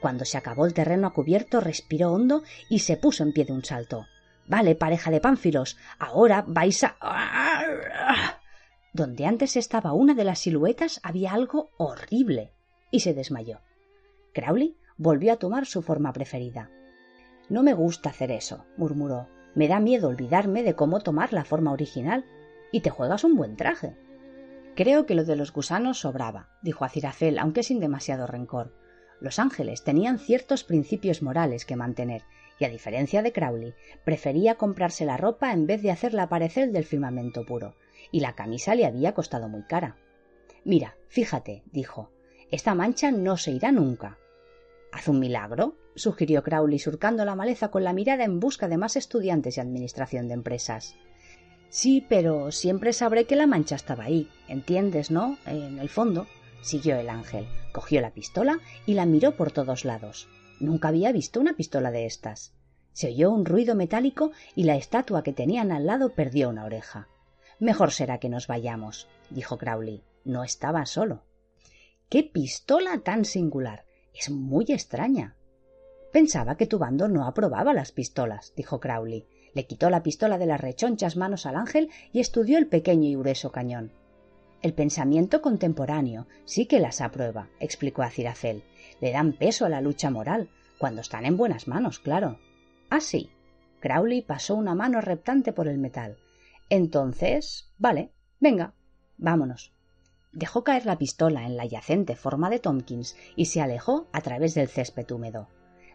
Cuando se acabó el terreno a cubierto, respiró hondo y se puso en pie de un salto. Vale, pareja de pánfilos, ahora vais a donde antes estaba una de las siluetas había algo horrible y se desmayó. Crowley volvió a tomar su forma preferida. No me gusta hacer eso, murmuró. Me da miedo olvidarme de cómo tomar la forma original. Y te juegas un buen traje. Creo que lo de los gusanos sobraba, dijo Acirafel, aunque sin demasiado rencor. Los ángeles tenían ciertos principios morales que mantener, y a diferencia de Crowley, prefería comprarse la ropa en vez de hacerla aparecer del firmamento puro, y la camisa le había costado muy cara. Mira, fíjate, dijo, esta mancha no se irá nunca. Haz un milagro, sugirió Crowley surcando la maleza con la mirada en busca de más estudiantes y administración de empresas. Sí, pero siempre sabré que la mancha estaba ahí, ¿entiendes, no? En el fondo. Siguió el ángel, cogió la pistola y la miró por todos lados. Nunca había visto una pistola de estas. Se oyó un ruido metálico y la estatua que tenían al lado perdió una oreja. Mejor será que nos vayamos, dijo Crowley. No estaba solo. ¡Qué pistola tan singular! Es muy extraña. Pensaba que tu bando no aprobaba las pistolas, dijo Crowley. Le quitó la pistola de las rechonchas manos al ángel y estudió el pequeño y grueso cañón. El pensamiento contemporáneo sí que las aprueba, explicó a Cirafel. Le dan peso a la lucha moral, cuando están en buenas manos, claro. Ah, sí. Crowley pasó una mano reptante por el metal. Entonces, vale, venga, vámonos. Dejó caer la pistola en la yacente forma de Tompkins y se alejó a través del césped húmedo.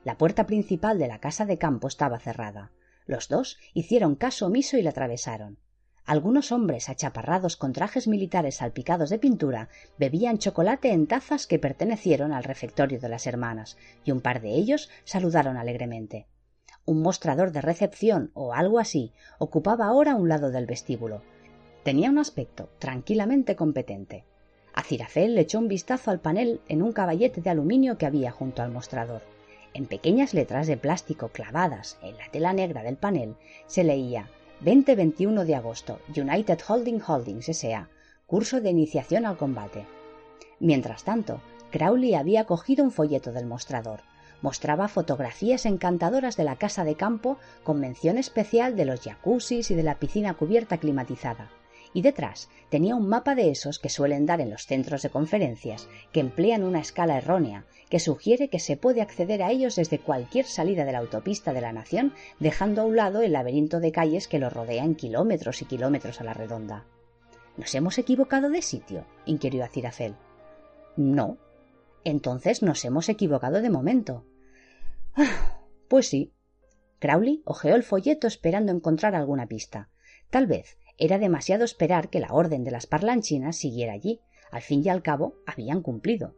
La puerta principal de la casa de campo estaba cerrada. Los dos hicieron caso omiso y la atravesaron. Algunos hombres achaparrados con trajes militares salpicados de pintura bebían chocolate en tazas que pertenecieron al refectorio de las hermanas, y un par de ellos saludaron alegremente un mostrador de recepción o algo así ocupaba ahora un lado del vestíbulo. Tenía un aspecto tranquilamente competente. Acirafel echó un vistazo al panel en un caballete de aluminio que había junto al mostrador. En pequeñas letras de plástico clavadas en la tela negra del panel se leía 20-21 de agosto, United Holding Holdings S.A., curso de iniciación al combate. Mientras tanto, Crowley había cogido un folleto del mostrador mostraba fotografías encantadoras de la casa de campo con mención especial de los jacuzzis y de la piscina cubierta climatizada. Y detrás tenía un mapa de esos que suelen dar en los centros de conferencias, que emplean una escala errónea, que sugiere que se puede acceder a ellos desde cualquier salida de la autopista de la nación, dejando a un lado el laberinto de calles que lo rodean kilómetros y kilómetros a la redonda. ¿Nos hemos equivocado de sitio? inquirió Acirafel. No, entonces nos hemos equivocado de momento. Ah, pues sí. Crowley hojeó el folleto esperando encontrar alguna pista. Tal vez era demasiado esperar que la orden de las parlanchinas siguiera allí. Al fin y al cabo habían cumplido.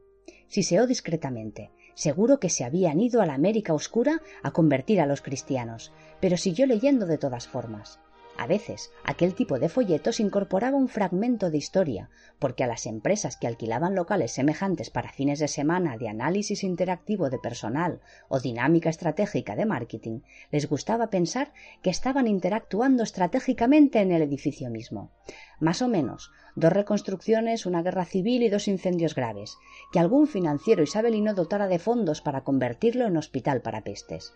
Siseó discretamente. Seguro que se habían ido a la América oscura a convertir a los cristianos, pero siguió leyendo de todas formas. A veces, aquel tipo de folletos incorporaba un fragmento de historia, porque a las empresas que alquilaban locales semejantes para fines de semana de análisis interactivo de personal o dinámica estratégica de marketing, les gustaba pensar que estaban interactuando estratégicamente en el edificio mismo. Más o menos, dos reconstrucciones, una guerra civil y dos incendios graves, que algún financiero isabelino dotara de fondos para convertirlo en hospital para pestes.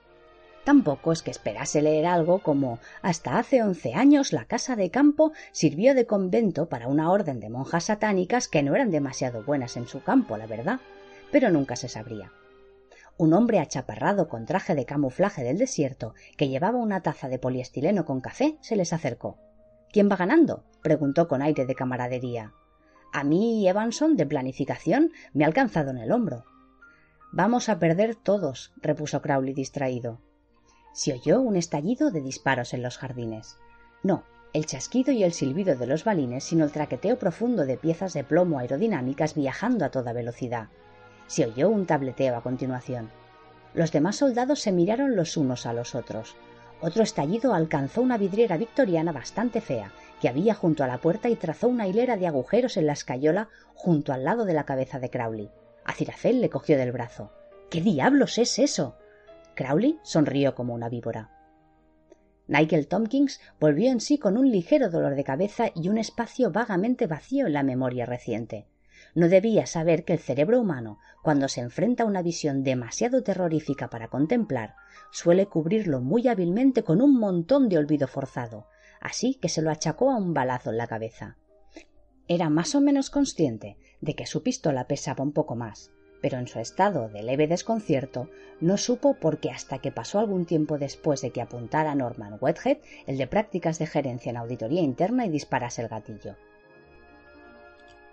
Tampoco es que esperase leer algo como hasta hace once años la casa de campo sirvió de convento para una orden de monjas satánicas que no eran demasiado buenas en su campo, la verdad, pero nunca se sabría. Un hombre achaparrado con traje de camuflaje del desierto, que llevaba una taza de poliestileno con café, se les acercó. ¿Quién va ganando? preguntó con aire de camaradería. A mí Evanson, de planificación, me ha alcanzado en el hombro. Vamos a perder todos, repuso Crowley distraído se oyó un estallido de disparos en los jardines. No, el chasquido y el silbido de los balines, sino el traqueteo profundo de piezas de plomo aerodinámicas viajando a toda velocidad. Se oyó un tableteo a continuación. Los demás soldados se miraron los unos a los otros. Otro estallido alcanzó una vidriera victoriana bastante fea, que había junto a la puerta y trazó una hilera de agujeros en la escayola junto al lado de la cabeza de Crowley. A Cirafel le cogió del brazo. ¿Qué diablos es eso? Crowley sonrió como una víbora. Nigel Tompkins volvió en sí con un ligero dolor de cabeza y un espacio vagamente vacío en la memoria reciente. No debía saber que el cerebro humano, cuando se enfrenta a una visión demasiado terrorífica para contemplar, suele cubrirlo muy hábilmente con un montón de olvido forzado, así que se lo achacó a un balazo en la cabeza. Era más o menos consciente de que su pistola pesaba un poco más, pero en su estado de leve desconcierto no supo por qué hasta que pasó algún tiempo después de que apuntara Norman Whitehead, el de prácticas de gerencia en auditoría interna, y disparase el gatillo.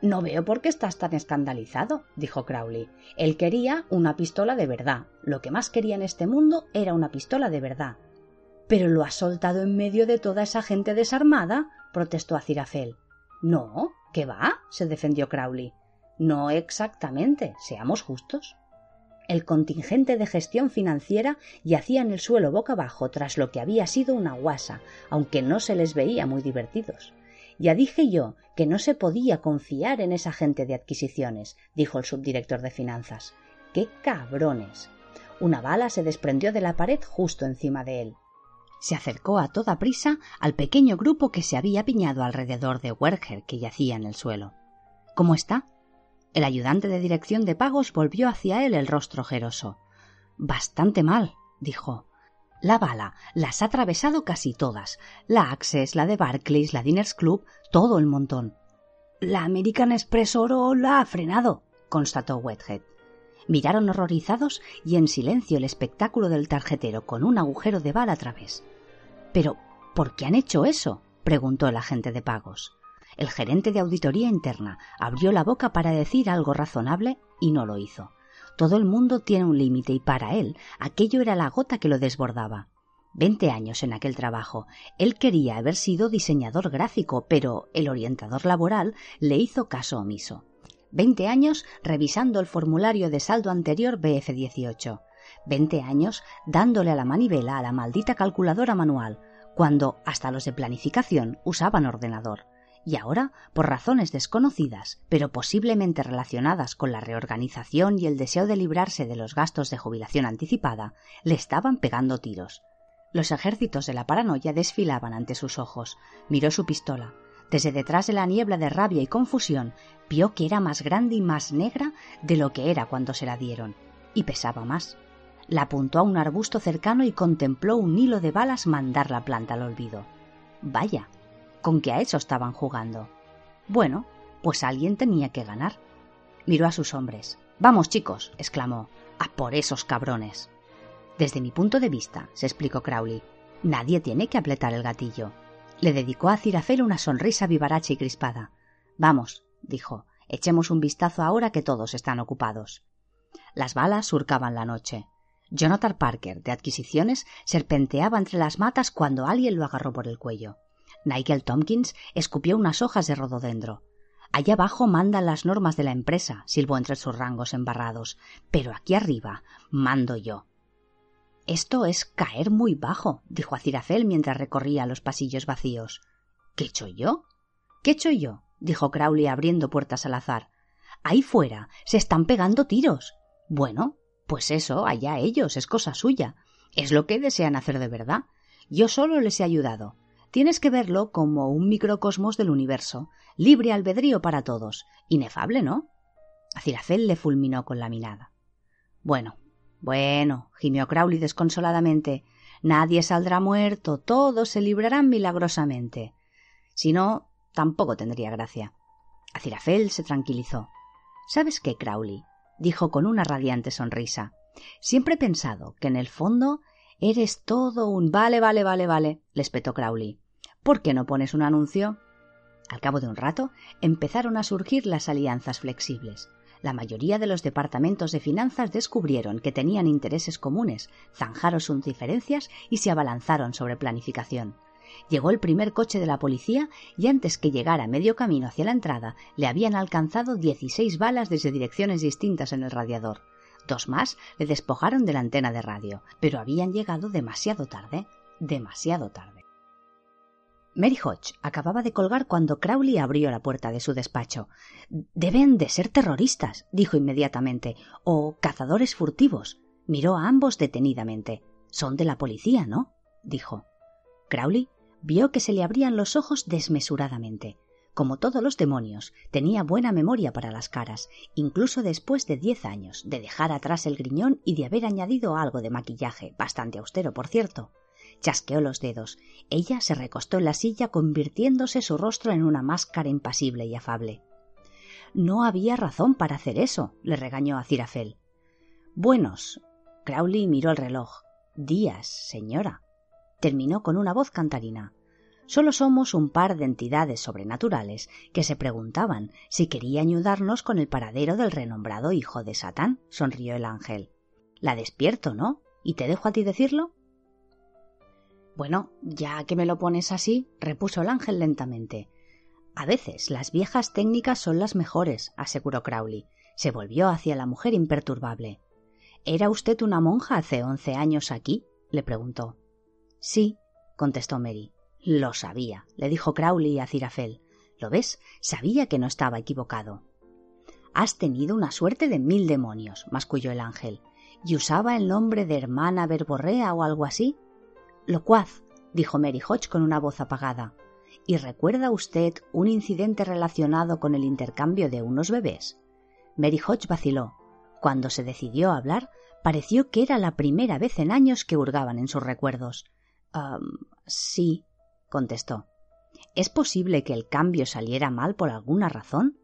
No veo por qué estás tan escandalizado, dijo Crowley. Él quería una pistola de verdad. Lo que más quería en este mundo era una pistola de verdad. Pero lo has soltado en medio de toda esa gente desarmada, protestó Azirafel. No, ¿qué va? se defendió Crowley. No exactamente, seamos justos. El contingente de gestión financiera yacía en el suelo boca abajo tras lo que había sido una guasa, aunque no se les veía muy divertidos. Ya dije yo que no se podía confiar en esa gente de adquisiciones, dijo el subdirector de finanzas. ¡Qué cabrones! Una bala se desprendió de la pared justo encima de él. Se acercó a toda prisa al pequeño grupo que se había piñado alrededor de Werger que yacía en el suelo. ¿Cómo está? El ayudante de dirección de pagos volvió hacia él el rostro ojeroso. Bastante mal, dijo. La bala las ha atravesado casi todas. La Access, la de Barclays, la Diners Club, todo el montón. La American Express Oro la ha frenado, constató Whethead. Miraron horrorizados y en silencio el espectáculo del tarjetero con un agujero de bala a través. Pero, ¿por qué han hecho eso? preguntó el agente de pagos. El gerente de auditoría interna abrió la boca para decir algo razonable y no lo hizo. Todo el mundo tiene un límite y para él aquello era la gota que lo desbordaba. Veinte años en aquel trabajo. Él quería haber sido diseñador gráfico, pero el orientador laboral le hizo caso omiso. Veinte años revisando el formulario de saldo anterior BF18. Veinte años dándole a la manivela a la maldita calculadora manual, cuando hasta los de planificación usaban ordenador y ahora, por razones desconocidas, pero posiblemente relacionadas con la reorganización y el deseo de librarse de los gastos de jubilación anticipada, le estaban pegando tiros. Los ejércitos de la paranoia desfilaban ante sus ojos. Miró su pistola. Desde detrás de la niebla de rabia y confusión, vio que era más grande y más negra de lo que era cuando se la dieron, y pesaba más. La apuntó a un arbusto cercano y contempló un hilo de balas mandar la planta al olvido. Vaya, con que a eso estaban jugando. Bueno, pues alguien tenía que ganar. Miró a sus hombres. Vamos, chicos, exclamó. A por esos cabrones. Desde mi punto de vista, se explicó Crowley, nadie tiene que apretar el gatillo. Le dedicó a Cirafel una sonrisa vivaracha y crispada. Vamos, dijo, echemos un vistazo ahora que todos están ocupados. Las balas surcaban la noche. Jonathan Parker, de adquisiciones, serpenteaba entre las matas cuando alguien lo agarró por el cuello. Nigel Tompkins escupió unas hojas de rododendro. Allá abajo mandan las normas de la empresa, silbó entre sus rangos embarrados, pero aquí arriba mando yo. Esto es caer muy bajo, dijo Acirafel mientras recorría los pasillos vacíos. ¿Qué he hecho yo? ¿Qué he hecho yo? dijo Crowley abriendo puertas al azar. Ahí fuera se están pegando tiros. Bueno, pues eso, allá ellos, es cosa suya. Es lo que desean hacer de verdad. Yo solo les he ayudado. Tienes que verlo como un microcosmos del universo, libre albedrío para todos. Inefable, ¿no? Acirafel le fulminó con la mirada. Bueno, bueno, gimió Crowley desconsoladamente. Nadie saldrá muerto, todos se librarán milagrosamente. Si no, tampoco tendría gracia. Acirafel se tranquilizó. ¿Sabes qué, Crowley? dijo con una radiante sonrisa. Siempre he pensado que en el fondo eres todo un vale, vale, vale, vale, le espetó Crowley. ¿Por qué no pones un anuncio? Al cabo de un rato empezaron a surgir las alianzas flexibles. La mayoría de los departamentos de finanzas descubrieron que tenían intereses comunes, zanjaron sus diferencias y se abalanzaron sobre planificación. Llegó el primer coche de la policía y antes que llegara medio camino hacia la entrada le habían alcanzado dieciséis balas desde direcciones distintas en el radiador. Dos más le despojaron de la antena de radio, pero habían llegado demasiado tarde, demasiado tarde. Mary Hodge acababa de colgar cuando Crowley abrió la puerta de su despacho. Deben de ser terroristas, dijo inmediatamente, o cazadores furtivos. Miró a ambos detenidamente. Son de la policía, ¿no? dijo. Crowley vio que se le abrían los ojos desmesuradamente. Como todos los demonios, tenía buena memoria para las caras, incluso después de diez años de dejar atrás el griñón y de haber añadido algo de maquillaje, bastante austero, por cierto. Chasqueó los dedos. Ella se recostó en la silla, convirtiéndose su rostro en una máscara impasible y afable. No había razón para hacer eso, le regañó a Cirafel. Buenos. Crowley miró el reloj. Días, señora. Terminó con una voz cantarina. Solo somos un par de entidades sobrenaturales que se preguntaban si quería ayudarnos con el paradero del renombrado hijo de Satán, sonrió el ángel. La despierto, ¿no? ¿Y te dejo a ti decirlo? Bueno, ya que me lo pones así, repuso el ángel lentamente. A veces las viejas técnicas son las mejores, aseguró Crowley. Se volvió hacia la mujer imperturbable. ¿Era usted una monja hace once años aquí? le preguntó. Sí, contestó Mary. Lo sabía, le dijo Crowley a Cirafel. ¿Lo ves? Sabía que no estaba equivocado. Has tenido una suerte de mil demonios, masculló el ángel. ¿Y usaba el nombre de hermana verborrea o algo así? Locuaz, dijo Mary Hodge con una voz apagada. ¿Y recuerda usted un incidente relacionado con el intercambio de unos bebés? Mary Hodge vaciló. Cuando se decidió a hablar, pareció que era la primera vez en años que hurgaban en sus recuerdos. sí, contestó. ¿Es posible que el cambio saliera mal por alguna razón?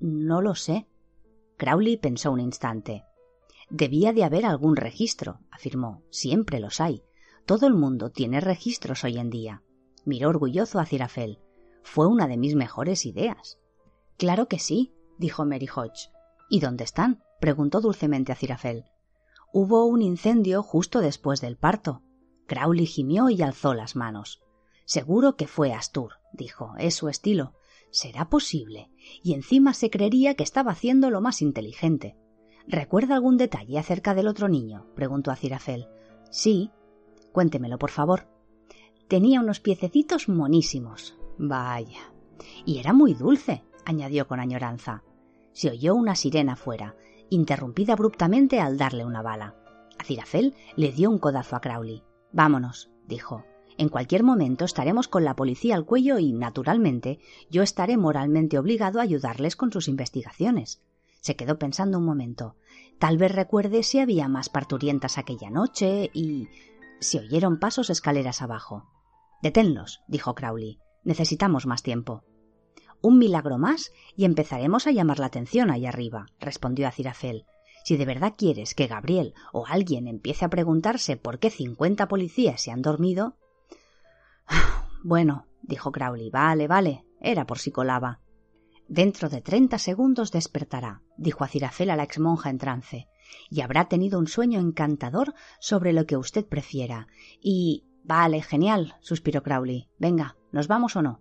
no lo sé. Crowley pensó un instante. Debía de haber algún registro, afirmó. Siempre los hay. Todo el mundo tiene registros hoy en día. Miró orgulloso a Cirafel. Fue una de mis mejores ideas. Claro que sí, dijo Mary Hodge. ¿Y dónde están? preguntó dulcemente a Cirafel. Hubo un incendio justo después del parto. Crowley gimió y alzó las manos. Seguro que fue Astur, dijo. Es su estilo. ¿Será posible? Y encima se creería que estaba haciendo lo más inteligente. ¿Recuerda algún detalle acerca del otro niño? preguntó a Cirafel. Sí, Cuéntemelo, por favor. Tenía unos piececitos monísimos. Vaya. Y era muy dulce, añadió con añoranza. Se oyó una sirena fuera, interrumpida abruptamente al darle una bala. A Cirafel le dio un codazo a Crowley. Vámonos, dijo. En cualquier momento estaremos con la policía al cuello y, naturalmente, yo estaré moralmente obligado a ayudarles con sus investigaciones. Se quedó pensando un momento. Tal vez recuerde si había más parturientas aquella noche y se oyeron pasos escaleras abajo. Deténlos, dijo Crowley. Necesitamos más tiempo. Un milagro más y empezaremos a llamar la atención ahí arriba, respondió Acirafel. Si de verdad quieres que Gabriel o alguien empiece a preguntarse por qué cincuenta policías se han dormido. Bueno, dijo Crowley. Vale, vale. Era por si colaba. Dentro de treinta segundos despertará, dijo a la exmonja en trance y habrá tenido un sueño encantador sobre lo que usted prefiera. Y. Vale, genial, suspiró Crowley. Venga, ¿nos vamos o no?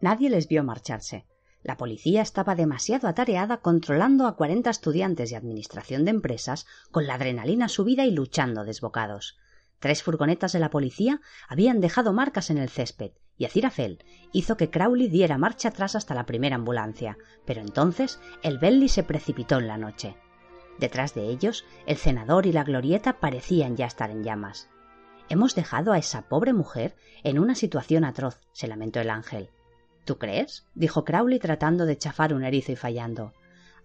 Nadie les vio marcharse. La policía estaba demasiado atareada controlando a cuarenta estudiantes de administración de empresas con la adrenalina subida y luchando desbocados. Tres furgonetas de la policía habían dejado marcas en el césped y Acirafel hizo que Crowley diera marcha atrás hasta la primera ambulancia, pero entonces el Bentley se precipitó en la noche. Detrás de ellos, el cenador y la glorieta parecían ya estar en llamas. Hemos dejado a esa pobre mujer en una situación atroz, se lamentó el ángel. ¿Tú crees? dijo Crowley tratando de chafar un erizo y fallando.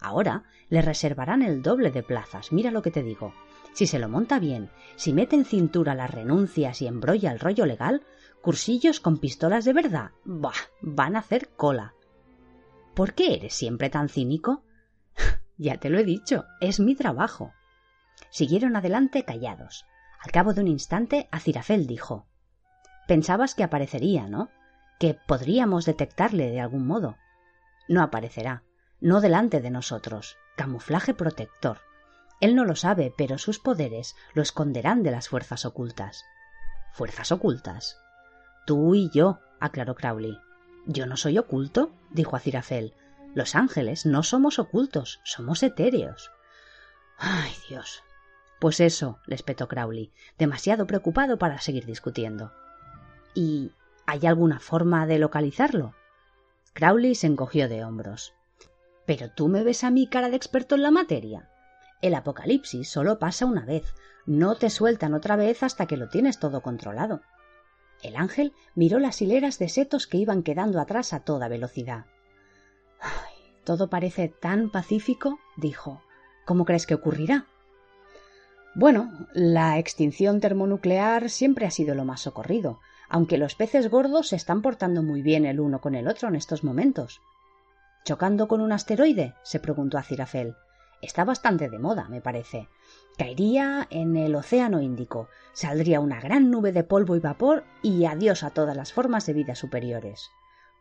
Ahora le reservarán el doble de plazas, mira lo que te digo. Si se lo monta bien, si mete en cintura las renuncias y embrolla el rollo legal, cursillos con pistolas de verdad, bah, van a hacer cola. ¿Por qué eres siempre tan cínico? ya te lo he dicho, es mi trabajo. Siguieron adelante callados. Al cabo de un instante, Acirafel dijo Pensabas que aparecería, ¿no? Que podríamos detectarle de algún modo. No aparecerá, no delante de nosotros. Camuflaje protector. Él no lo sabe, pero sus poderes lo esconderán de las fuerzas ocultas. ¿Fuerzas ocultas? Tú y yo, aclaró Crowley. Yo no soy oculto, dijo Acirafel. Los ángeles no somos ocultos, somos etéreos. Ay, Dios. Pues eso, le espetó Crowley, demasiado preocupado para seguir discutiendo. ¿Y hay alguna forma de localizarlo? Crowley se encogió de hombros. Pero tú me ves a mí cara de experto en la materia. El apocalipsis solo pasa una vez, no te sueltan otra vez hasta que lo tienes todo controlado. El ángel miró las hileras de setos que iban quedando atrás a toda velocidad. Todo parece tan pacífico, dijo. ¿Cómo crees que ocurrirá? Bueno, la extinción termonuclear siempre ha sido lo más socorrido, aunque los peces gordos se están portando muy bien el uno con el otro en estos momentos. ¿Chocando con un asteroide? se preguntó a Cirafel. Está bastante de moda, me parece. Caería en el Océano Índico, saldría una gran nube de polvo y vapor y adiós a todas las formas de vida superiores.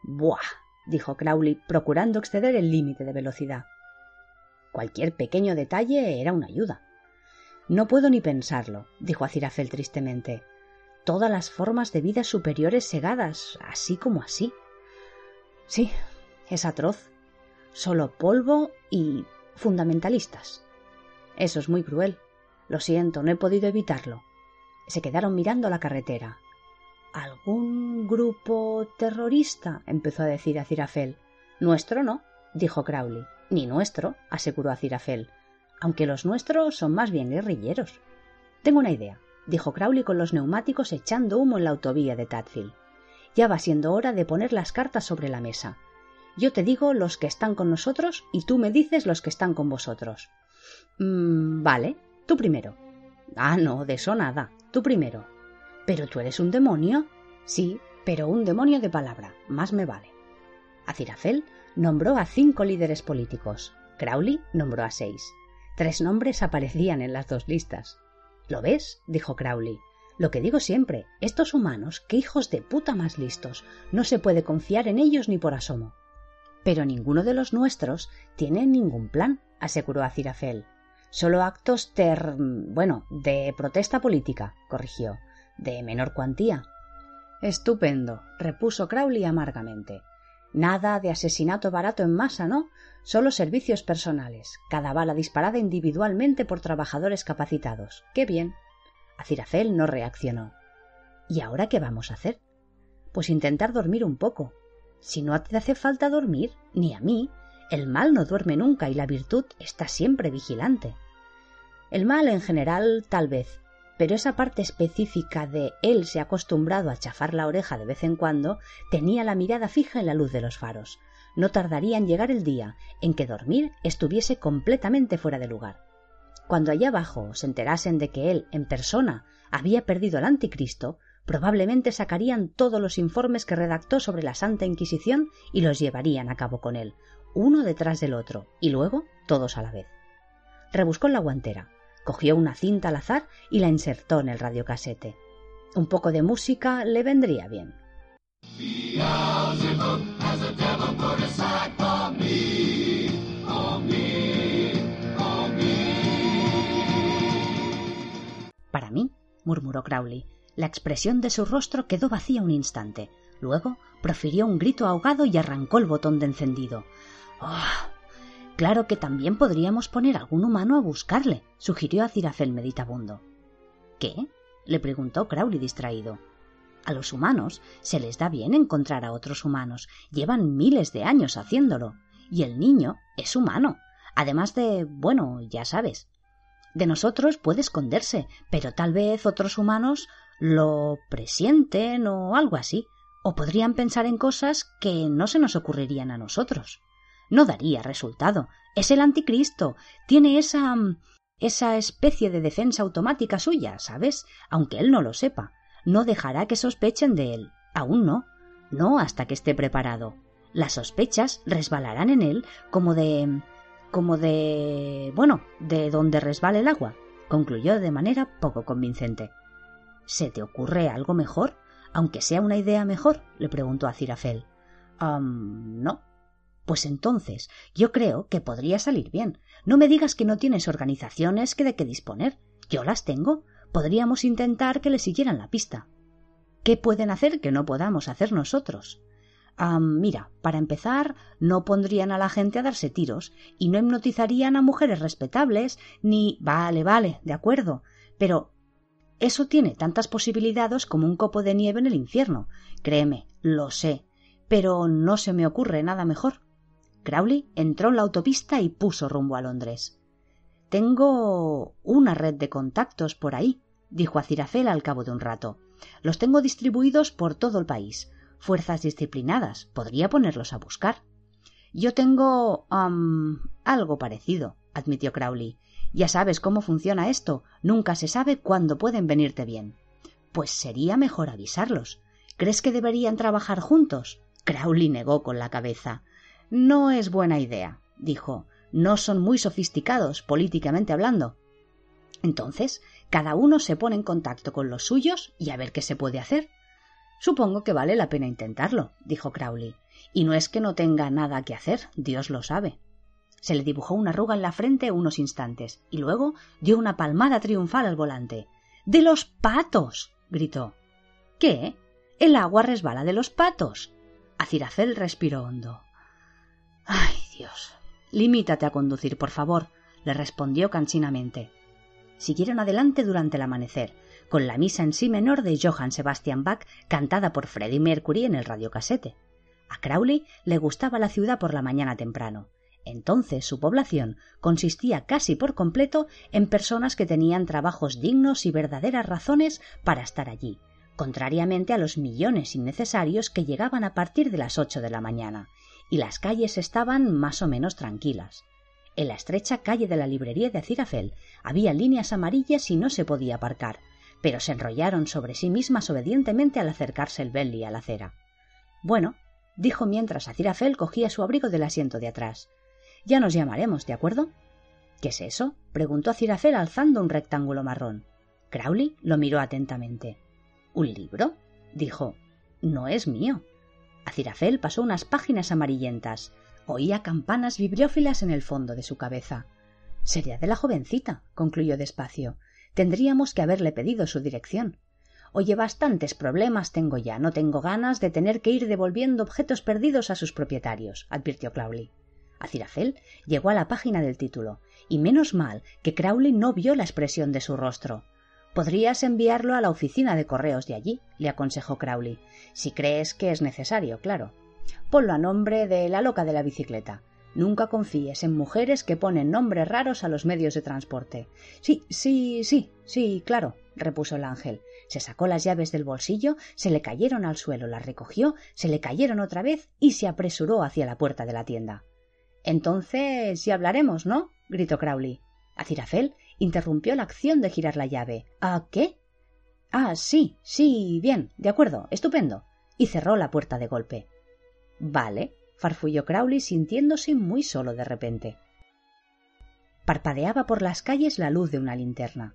Buah, dijo Crowley, procurando exceder el límite de velocidad. Cualquier pequeño detalle era una ayuda. No puedo ni pensarlo, dijo Acirafel tristemente. Todas las formas de vida superiores segadas, así como así. Sí, es atroz. Solo polvo y fundamentalistas. Eso es muy cruel. Lo siento, no he podido evitarlo. Se quedaron mirando la carretera. ¿Algún grupo terrorista? empezó a decir a Cirafel. Nuestro no, dijo Crowley. Ni nuestro, aseguró a Cirafel. Aunque los nuestros son más bien guerrilleros. Tengo una idea, dijo Crowley con los neumáticos echando humo en la autovía de Tadfield. Ya va siendo hora de poner las cartas sobre la mesa. Yo te digo los que están con nosotros y tú me dices los que están con vosotros. Mm, vale, tú primero. Ah, no, de eso nada. Tú primero. ¿Pero tú eres un demonio? Sí, pero un demonio de palabra. Más me vale. Acirafel nombró a cinco líderes políticos. Crowley nombró a seis. Tres nombres aparecían en las dos listas. ¿Lo ves? dijo Crowley. Lo que digo siempre, estos humanos, qué hijos de puta más listos. No se puede confiar en ellos ni por asomo. Pero ninguno de los nuestros tiene ningún plan, aseguró Acirafel. Solo actos ter. bueno, de protesta política, corrigió, de menor cuantía. Estupendo, repuso Crowley amargamente. Nada de asesinato barato en masa, ¿no? Solo servicios personales, cada bala disparada individualmente por trabajadores capacitados. ¡Qué bien! Acirafel no reaccionó. ¿Y ahora qué vamos a hacer? Pues intentar dormir un poco, si no te hace falta dormir, ni a mí, el mal no duerme nunca y la virtud está siempre vigilante. El mal en general tal vez, pero esa parte específica de él se ha acostumbrado a chafar la oreja de vez en cuando tenía la mirada fija en la luz de los faros. No tardaría en llegar el día en que dormir estuviese completamente fuera de lugar. Cuando allá abajo se enterasen de que él, en persona, había perdido al anticristo, probablemente sacarían todos los informes que redactó sobre la Santa Inquisición y los llevarían a cabo con él, uno detrás del otro, y luego todos a la vez. Rebuscó en la guantera, cogió una cinta al azar y la insertó en el radiocasete. Un poco de música le vendría bien. Para mí, murmuró Crowley, la expresión de su rostro quedó vacía un instante. Luego profirió un grito ahogado y arrancó el botón de encendido. ¡Oh! Claro que también podríamos poner algún humano a buscarle, sugirió a Cirafel meditabundo. ¿Qué? le preguntó Crowley distraído. A los humanos se les da bien encontrar a otros humanos. Llevan miles de años haciéndolo. Y el niño es humano. Además de, bueno, ya sabes. De nosotros puede esconderse, pero tal vez otros humanos lo presienten o algo así, o podrían pensar en cosas que no se nos ocurrirían a nosotros. No daría resultado. Es el anticristo. Tiene esa... Mm, esa especie de defensa automática suya, ¿sabes? Aunque él no lo sepa. No dejará que sospechen de él. Aún no. No hasta que esté preparado. Las sospechas resbalarán en él como de. como de. bueno, de donde resbale el agua, concluyó de manera poco convincente. ¿Se te ocurre algo mejor? Aunque sea una idea mejor, le preguntó a Cirafel. no. Pues entonces, yo creo que podría salir bien. No me digas que no tienes organizaciones que de qué disponer. Yo las tengo. Podríamos intentar que le siguieran la pista. ¿Qué pueden hacer que no podamos hacer nosotros? mira, para empezar, no pondrían a la gente a darse tiros y no hipnotizarían a mujeres respetables, ni. Vale, vale, de acuerdo. Pero eso tiene tantas posibilidades como un copo de nieve en el infierno. Créeme, lo sé. Pero no se me ocurre nada mejor. Crowley entró en la autopista y puso rumbo a Londres. Tengo una red de contactos por ahí, dijo a Cirafel al cabo de un rato. Los tengo distribuidos por todo el país. Fuerzas disciplinadas. Podría ponerlos a buscar. Yo tengo. algo parecido, admitió Crowley. Ya sabes cómo funciona esto. Nunca se sabe cuándo pueden venirte bien. Pues sería mejor avisarlos. ¿Crees que deberían trabajar juntos? Crowley negó con la cabeza. No es buena idea, dijo. No son muy sofisticados, políticamente hablando. Entonces, cada uno se pone en contacto con los suyos y a ver qué se puede hacer. Supongo que vale la pena intentarlo, dijo Crowley. Y no es que no tenga nada que hacer, Dios lo sabe. Se le dibujó una arruga en la frente unos instantes y luego dio una palmada triunfal al volante. ¡De los patos! gritó. ¿Qué? El agua resbala de los patos. Acirafel respiró hondo. Ay, Dios. Limítate a conducir, por favor, le respondió canchinamente. Siguieron adelante durante el amanecer, con la misa en sí menor de Johann Sebastian Bach cantada por Freddie Mercury en el radiocasete. A Crowley le gustaba la ciudad por la mañana temprano. Entonces su población consistía casi por completo en personas que tenían trabajos dignos y verdaderas razones para estar allí, contrariamente a los millones innecesarios que llegaban a partir de las ocho de la mañana, y las calles estaban más o menos tranquilas. En la estrecha calle de la librería de Acirafel había líneas amarillas y no se podía aparcar, pero se enrollaron sobre sí mismas obedientemente al acercarse el Bentley a la acera. Bueno, dijo mientras Acirafel cogía su abrigo del asiento de atrás. Ya nos llamaremos, ¿de acuerdo? ¿Qué es eso? preguntó Cirafel alzando un rectángulo marrón. Crowley lo miró atentamente. ¿Un libro? dijo. No es mío. Acirafel pasó unas páginas amarillentas. Oía campanas vibriófilas en el fondo de su cabeza. Sería de la jovencita, concluyó despacio. Tendríamos que haberle pedido su dirección. Oye, bastantes problemas tengo ya. No tengo ganas de tener que ir devolviendo objetos perdidos a sus propietarios, advirtió Crowley. Acirafel llegó a la página del título, y menos mal que Crowley no vio la expresión de su rostro. Podrías enviarlo a la oficina de correos de allí, le aconsejó Crowley, si crees que es necesario, claro. Ponlo a nombre de la loca de la bicicleta. Nunca confíes en mujeres que ponen nombres raros a los medios de transporte. Sí, sí, sí, sí, claro, repuso el ángel. Se sacó las llaves del bolsillo, se le cayeron al suelo, las recogió, se le cayeron otra vez y se apresuró hacia la puerta de la tienda. Entonces ya hablaremos, ¿no? gritó Crowley. Acirafel interrumpió la acción de girar la llave. ¿A qué? Ah, sí, sí, bien, de acuerdo, estupendo. Y cerró la puerta de golpe. Vale, farfulló Crowley sintiéndose muy solo de repente. Parpadeaba por las calles la luz de una linterna.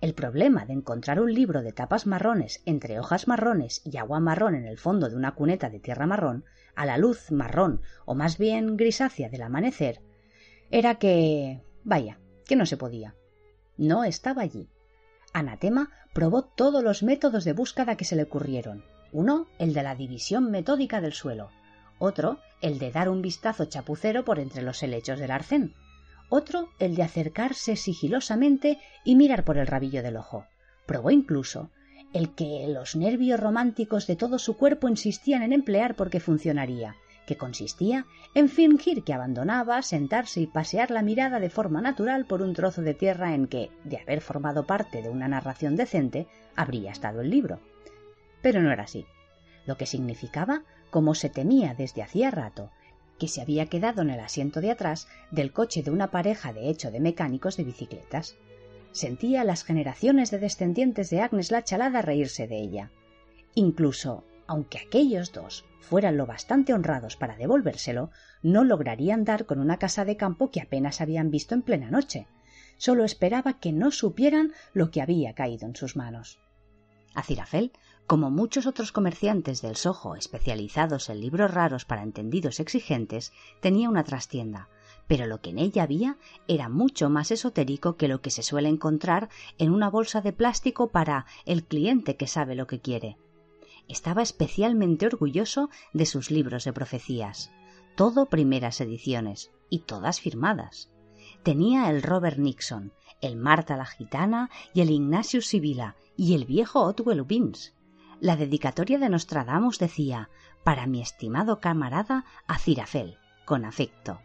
El problema de encontrar un libro de tapas marrones entre hojas marrones y agua marrón en el fondo de una cuneta de tierra marrón, a la luz marrón o más bien grisácea del amanecer, era que. vaya, que no se podía. No estaba allí. Anatema probó todos los métodos de búsqueda que se le ocurrieron. Uno, el de la división metódica del suelo. Otro, el de dar un vistazo chapucero por entre los helechos del arcén otro el de acercarse sigilosamente y mirar por el rabillo del ojo. Probó incluso el que los nervios románticos de todo su cuerpo insistían en emplear porque funcionaría, que consistía en fingir que abandonaba, sentarse y pasear la mirada de forma natural por un trozo de tierra en que, de haber formado parte de una narración decente, habría estado el libro. Pero no era así. Lo que significaba, como se temía desde hacía rato, que se había quedado en el asiento de atrás del coche de una pareja de hecho de mecánicos de bicicletas. Sentía las generaciones de descendientes de Agnes la Chalada reírse de ella. Incluso, aunque aquellos dos fueran lo bastante honrados para devolvérselo, no lograrían dar con una casa de campo que apenas habían visto en plena noche. Solo esperaba que no supieran lo que había caído en sus manos. Acirafel, como muchos otros comerciantes del Soho especializados en libros raros para entendidos exigentes, tenía una trastienda, pero lo que en ella había era mucho más esotérico que lo que se suele encontrar en una bolsa de plástico para el cliente que sabe lo que quiere. Estaba especialmente orgulloso de sus libros de profecías, todo primeras ediciones y todas firmadas. Tenía el Robert Nixon, el Marta la Gitana y el Ignatius Sibila y el viejo Otwell Wins. La dedicatoria de Nostradamus decía para mi estimado camarada Acirafel, con afecto.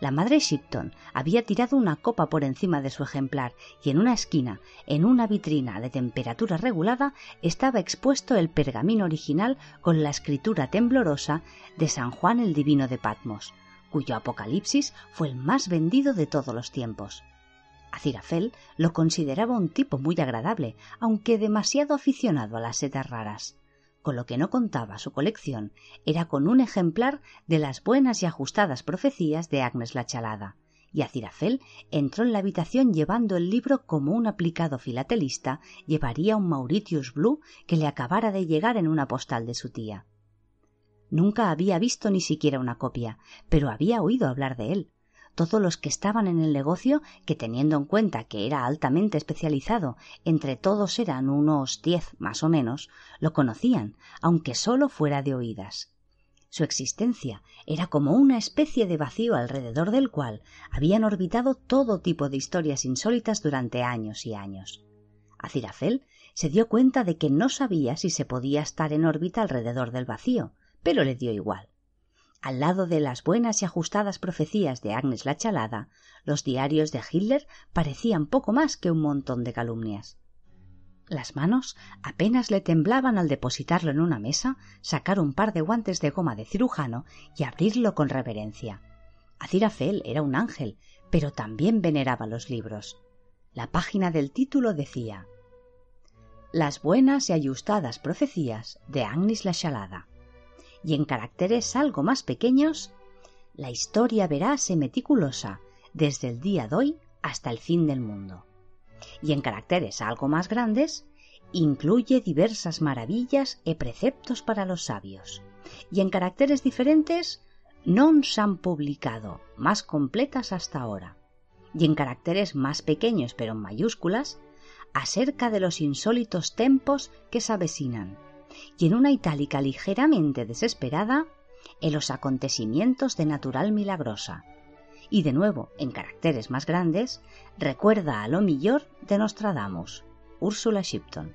La madre Shipton había tirado una copa por encima de su ejemplar y en una esquina, en una vitrina de temperatura regulada, estaba expuesto el pergamino original con la escritura temblorosa de San Juan el Divino de Patmos, cuyo apocalipsis fue el más vendido de todos los tiempos. Acirafel lo consideraba un tipo muy agradable, aunque demasiado aficionado a las setas raras. Con lo que no contaba su colección era con un ejemplar de las buenas y ajustadas profecías de Agnes la Chalada, y Acirafel entró en la habitación llevando el libro como un aplicado filatelista llevaría un Mauritius Blue que le acabara de llegar en una postal de su tía. Nunca había visto ni siquiera una copia, pero había oído hablar de él todos los que estaban en el negocio, que teniendo en cuenta que era altamente especializado, entre todos eran unos diez más o menos, lo conocían, aunque solo fuera de oídas. Su existencia era como una especie de vacío alrededor del cual habían orbitado todo tipo de historias insólitas durante años y años. Acirafel se dio cuenta de que no sabía si se podía estar en órbita alrededor del vacío, pero le dio igual. Al lado de las buenas y ajustadas profecías de Agnes la Chalada, los diarios de Hitler parecían poco más que un montón de calumnias. Las manos apenas le temblaban al depositarlo en una mesa, sacar un par de guantes de goma de cirujano y abrirlo con reverencia. Azirafel era un ángel, pero también veneraba los libros. La página del título decía Las buenas y ajustadas profecías de Agnes la Chalada y en caracteres algo más pequeños, la historia verase meticulosa desde el día de hoy hasta el fin del mundo. Y en caracteres algo más grandes, incluye diversas maravillas e preceptos para los sabios. Y en caracteres diferentes, no se han publicado más completas hasta ahora. Y en caracteres más pequeños pero en mayúsculas, acerca de los insólitos tempos que se avecinan y en una itálica ligeramente desesperada, en los acontecimientos de natural milagrosa. Y de nuevo, en caracteres más grandes, recuerda a lo mejor de Nostradamus, Úrsula Shipton.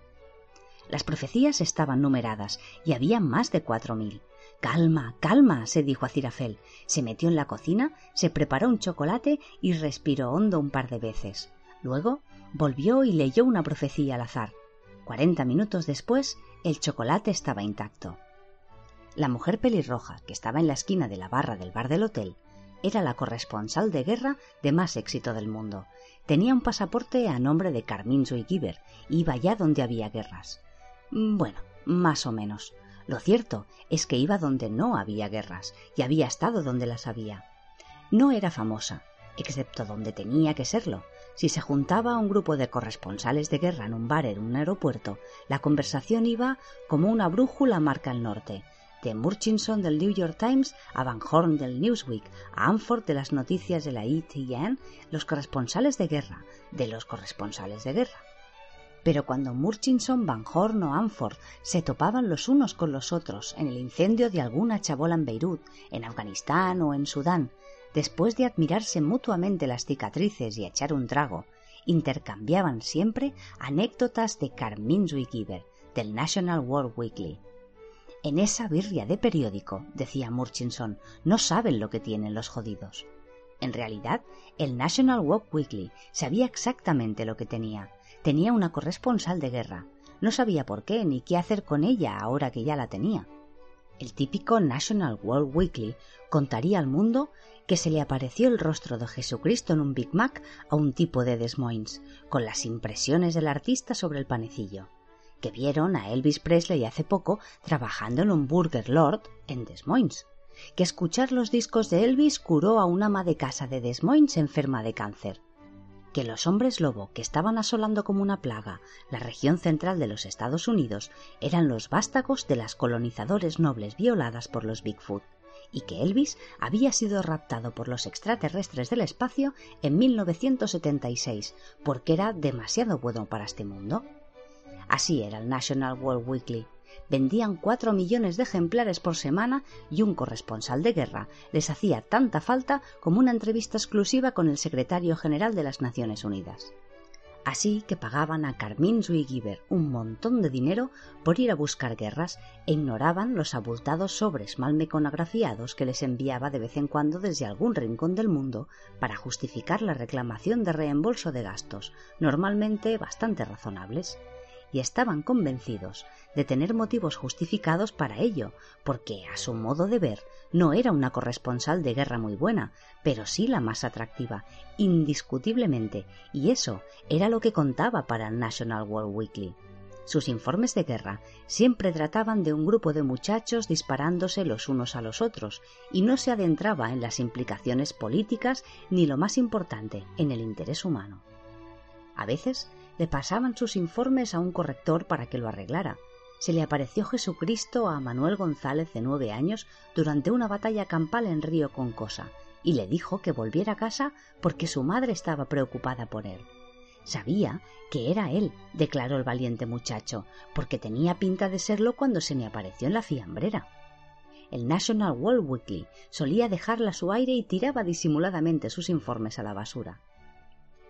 Las profecías estaban numeradas y había más de cuatro mil. Calma, calma, se dijo a Cirafel. Se metió en la cocina, se preparó un chocolate y respiró hondo un par de veces. Luego volvió y leyó una profecía al azar. Cuarenta minutos después el chocolate estaba intacto. La mujer pelirroja, que estaba en la esquina de la barra del bar del hotel, era la corresponsal de guerra de más éxito del mundo. Tenía un pasaporte a nombre de Carmín y Giver y iba allá donde había guerras. Mm, bueno, más o menos. Lo cierto es que iba donde no había guerras y había estado donde las había. No era famosa, excepto donde tenía que serlo, si se juntaba un grupo de corresponsales de guerra en un bar en un aeropuerto, la conversación iba como una brújula marca el norte, de Murchison del New York Times a Van Horn del Newsweek, a Anford de las noticias de la ITN, los corresponsales de guerra, de los corresponsales de guerra. Pero cuando Murchison, Van Horn o Anford se topaban los unos con los otros en el incendio de alguna chabola en Beirut, en Afganistán o en Sudán, después de admirarse mutuamente las cicatrices y echar un trago, intercambiaban siempre anécdotas de y Giver, del National War Weekly. En esa birria de periódico, decía Murchison, no saben lo que tienen los jodidos. En realidad, el National War Weekly sabía exactamente lo que tenía. Tenía una corresponsal de guerra. No sabía por qué ni qué hacer con ella ahora que ya la tenía. El típico National World Weekly contaría al mundo que se le apareció el rostro de Jesucristo en un Big Mac a un tipo de Des Moines, con las impresiones del artista sobre el panecillo, que vieron a Elvis Presley hace poco trabajando en un Burger Lord en Des Moines, que escuchar los discos de Elvis curó a una ama de casa de Des Moines enferma de cáncer, que los hombres lobo que estaban asolando como una plaga la región central de los Estados Unidos eran los vástagos de las colonizadores nobles violadas por los Bigfoot, y que Elvis había sido raptado por los extraterrestres del espacio en 1976 porque era demasiado bueno para este mundo. Así era el National World Weekly. Vendían cuatro millones de ejemplares por semana y un corresponsal de guerra les hacía tanta falta como una entrevista exclusiva con el secretario general de las Naciones Unidas. Así que pagaban a Carmín Zuigiber un montón de dinero por ir a buscar guerras e ignoraban los abultados sobres mal meconografiados que les enviaba de vez en cuando desde algún rincón del mundo para justificar la reclamación de reembolso de gastos, normalmente bastante razonables y estaban convencidos de tener motivos justificados para ello, porque, a su modo de ver, no era una corresponsal de guerra muy buena, pero sí la más atractiva, indiscutiblemente, y eso era lo que contaba para el National World Weekly. Sus informes de guerra siempre trataban de un grupo de muchachos disparándose los unos a los otros, y no se adentraba en las implicaciones políticas ni lo más importante, en el interés humano. A veces le pasaban sus informes a un corrector para que lo arreglara. Se le apareció Jesucristo a Manuel González de nueve años durante una batalla campal en Río Concosa y le dijo que volviera a casa porque su madre estaba preocupada por él. Sabía que era él, declaró el valiente muchacho, porque tenía pinta de serlo cuando se me apareció en la fiambrera. El National World Weekly solía dejarla a su aire y tiraba disimuladamente sus informes a la basura.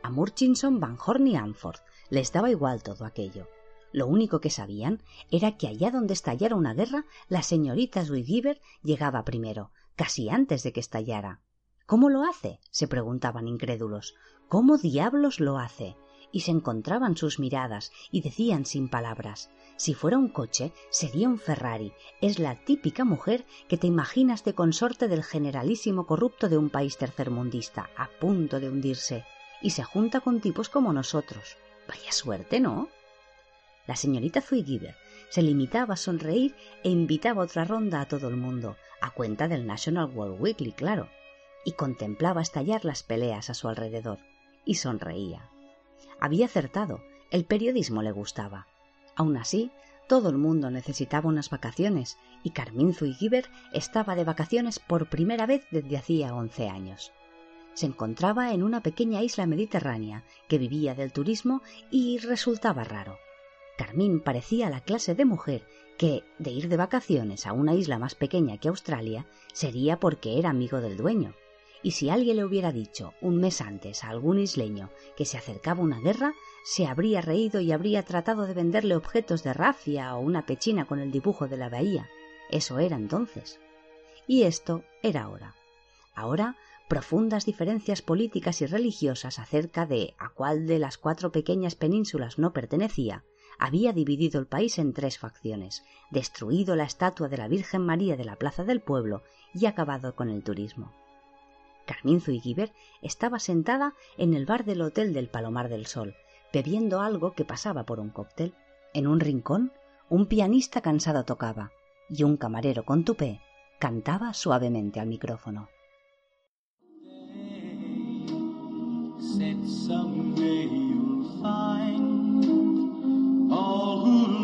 A Murchison, Van Horn y Anford les daba igual todo aquello. Lo único que sabían era que allá donde estallara una guerra, la señorita Zwigiver llegaba primero, casi antes de que estallara. ¿Cómo lo hace? se preguntaban incrédulos. ¿Cómo diablos lo hace? Y se encontraban sus miradas y decían sin palabras si fuera un coche, sería un Ferrari. Es la típica mujer que te imaginas de consorte del generalísimo corrupto de un país tercermundista, a punto de hundirse, y se junta con tipos como nosotros. Vaya suerte, ¿no? La señorita Zuigiver se limitaba a sonreír e invitaba otra ronda a todo el mundo, a cuenta del National World Weekly, claro, y contemplaba estallar las peleas a su alrededor, y sonreía. Había acertado, el periodismo le gustaba. Aun así, todo el mundo necesitaba unas vacaciones, y Carmín Zuigiver estaba de vacaciones por primera vez desde hacía once años se encontraba en una pequeña isla mediterránea que vivía del turismo y resultaba raro. Carmín parecía la clase de mujer que, de ir de vacaciones a una isla más pequeña que Australia, sería porque era amigo del dueño. Y si alguien le hubiera dicho un mes antes a algún isleño que se acercaba una guerra, se habría reído y habría tratado de venderle objetos de rafia o una pechina con el dibujo de la bahía. Eso era entonces. Y esto era ahora. Ahora profundas diferencias políticas y religiosas acerca de a cuál de las cuatro pequeñas penínsulas no pertenecía, había dividido el país en tres facciones, destruido la estatua de la Virgen María de la Plaza del Pueblo y acabado con el turismo. Carmín Zuigiber estaba sentada en el bar del Hotel del Palomar del Sol, bebiendo algo que pasaba por un cóctel. En un rincón, un pianista cansado tocaba, y un camarero con tupé cantaba suavemente al micrófono. Said someday you'll find all who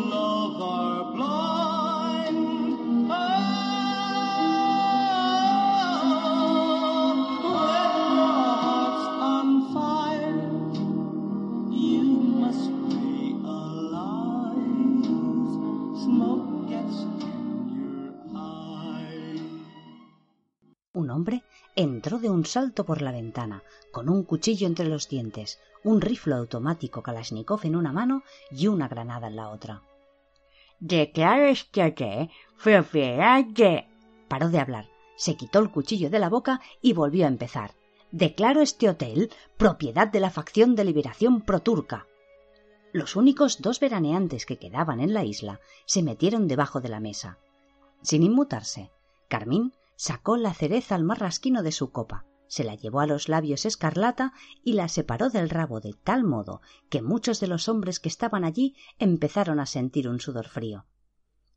entró de un salto por la ventana, con un cuchillo entre los dientes, un rifle automático Kalashnikov en una mano y una granada en la otra. Declaro este que propiedad de... Paró de hablar, se quitó el cuchillo de la boca y volvió a empezar. Declaro este hotel propiedad de la facción de liberación proturca. Los únicos dos veraneantes que quedaban en la isla se metieron debajo de la mesa. Sin inmutarse, Carmín sacó la cereza al marrasquino de su copa, se la llevó a los labios escarlata y la separó del rabo de tal modo que muchos de los hombres que estaban allí empezaron a sentir un sudor frío.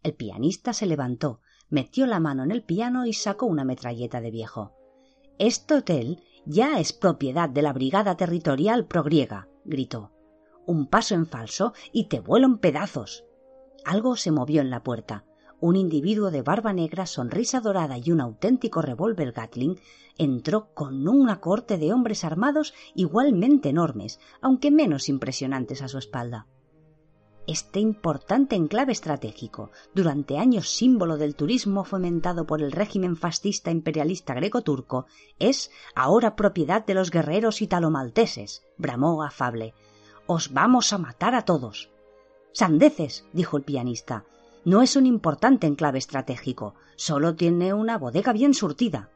El pianista se levantó, metió la mano en el piano y sacó una metralleta de viejo. Este hotel ya es propiedad de la Brigada Territorial Progriega, gritó. Un paso en falso y te vuelo en pedazos. Algo se movió en la puerta. Un individuo de barba negra, sonrisa dorada y un auténtico revólver Gatling entró con una corte de hombres armados igualmente enormes, aunque menos impresionantes a su espalda. Este importante enclave estratégico, durante años símbolo del turismo fomentado por el régimen fascista imperialista greco-turco, es ahora propiedad de los guerreros italo-malteses, bramó afable. Os vamos a matar a todos. Sandeces, dijo el pianista, no es un importante enclave estratégico, solo tiene una bodega bien surtida.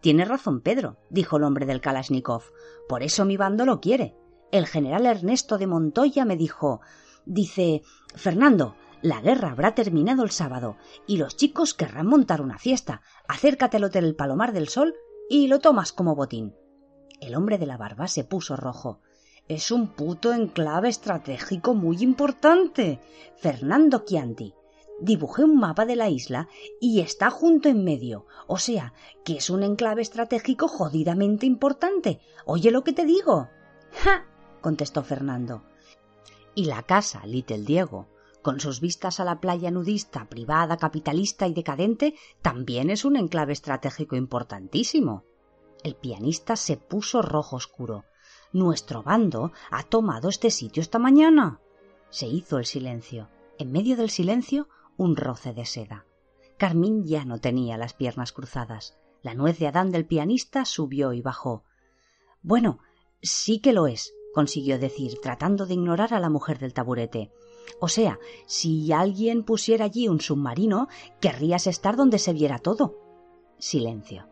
Tiene razón Pedro, dijo el hombre del Kalashnikov. Por eso mi bando lo quiere. El general Ernesto de Montoya me dijo Dice Fernando, la guerra habrá terminado el sábado y los chicos querrán montar una fiesta. Acércate al Hotel El Palomar del Sol y lo tomas como botín. El hombre de la barba se puso rojo. Es un puto enclave estratégico muy importante. Fernando Chianti. Dibujé un mapa de la isla y está junto en medio. O sea, que es un enclave estratégico jodidamente importante. Oye lo que te digo. ¡Ja! contestó Fernando. Y la casa Little Diego, con sus vistas a la playa nudista, privada, capitalista y decadente, también es un enclave estratégico importantísimo. El pianista se puso rojo oscuro. Nuestro bando ha tomado este sitio esta mañana. Se hizo el silencio. En medio del silencio, un roce de seda. Carmín ya no tenía las piernas cruzadas. La nuez de Adán del pianista subió y bajó. Bueno, sí que lo es, consiguió decir, tratando de ignorar a la mujer del taburete. O sea, si alguien pusiera allí un submarino, querrías estar donde se viera todo. Silencio.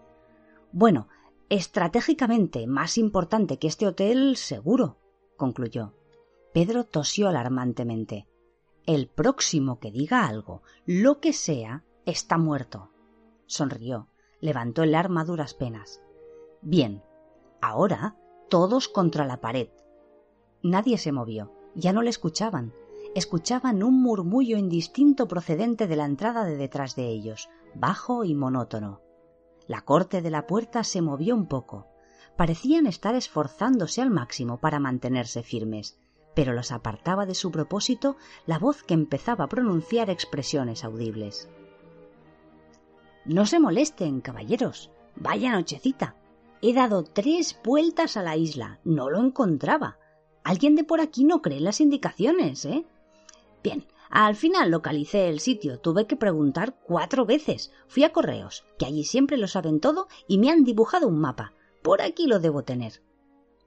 Bueno, Estratégicamente más importante que este hotel, seguro, concluyó. Pedro tosió alarmantemente. El próximo que diga algo, lo que sea, está muerto. Sonrió, levantó el arma a duras penas. Bien, ahora todos contra la pared. Nadie se movió, ya no le escuchaban. Escuchaban un murmullo indistinto procedente de la entrada de detrás de ellos, bajo y monótono. La corte de la puerta se movió un poco. Parecían estar esforzándose al máximo para mantenerse firmes, pero los apartaba de su propósito la voz que empezaba a pronunciar expresiones audibles. No se molesten, caballeros. Vaya nochecita. He dado tres vueltas a la isla. No lo encontraba. Alguien de por aquí no cree en las indicaciones, ¿eh? Bien, al final localicé el sitio, tuve que preguntar cuatro veces. Fui a correos, que allí siempre lo saben todo, y me han dibujado un mapa. Por aquí lo debo tener.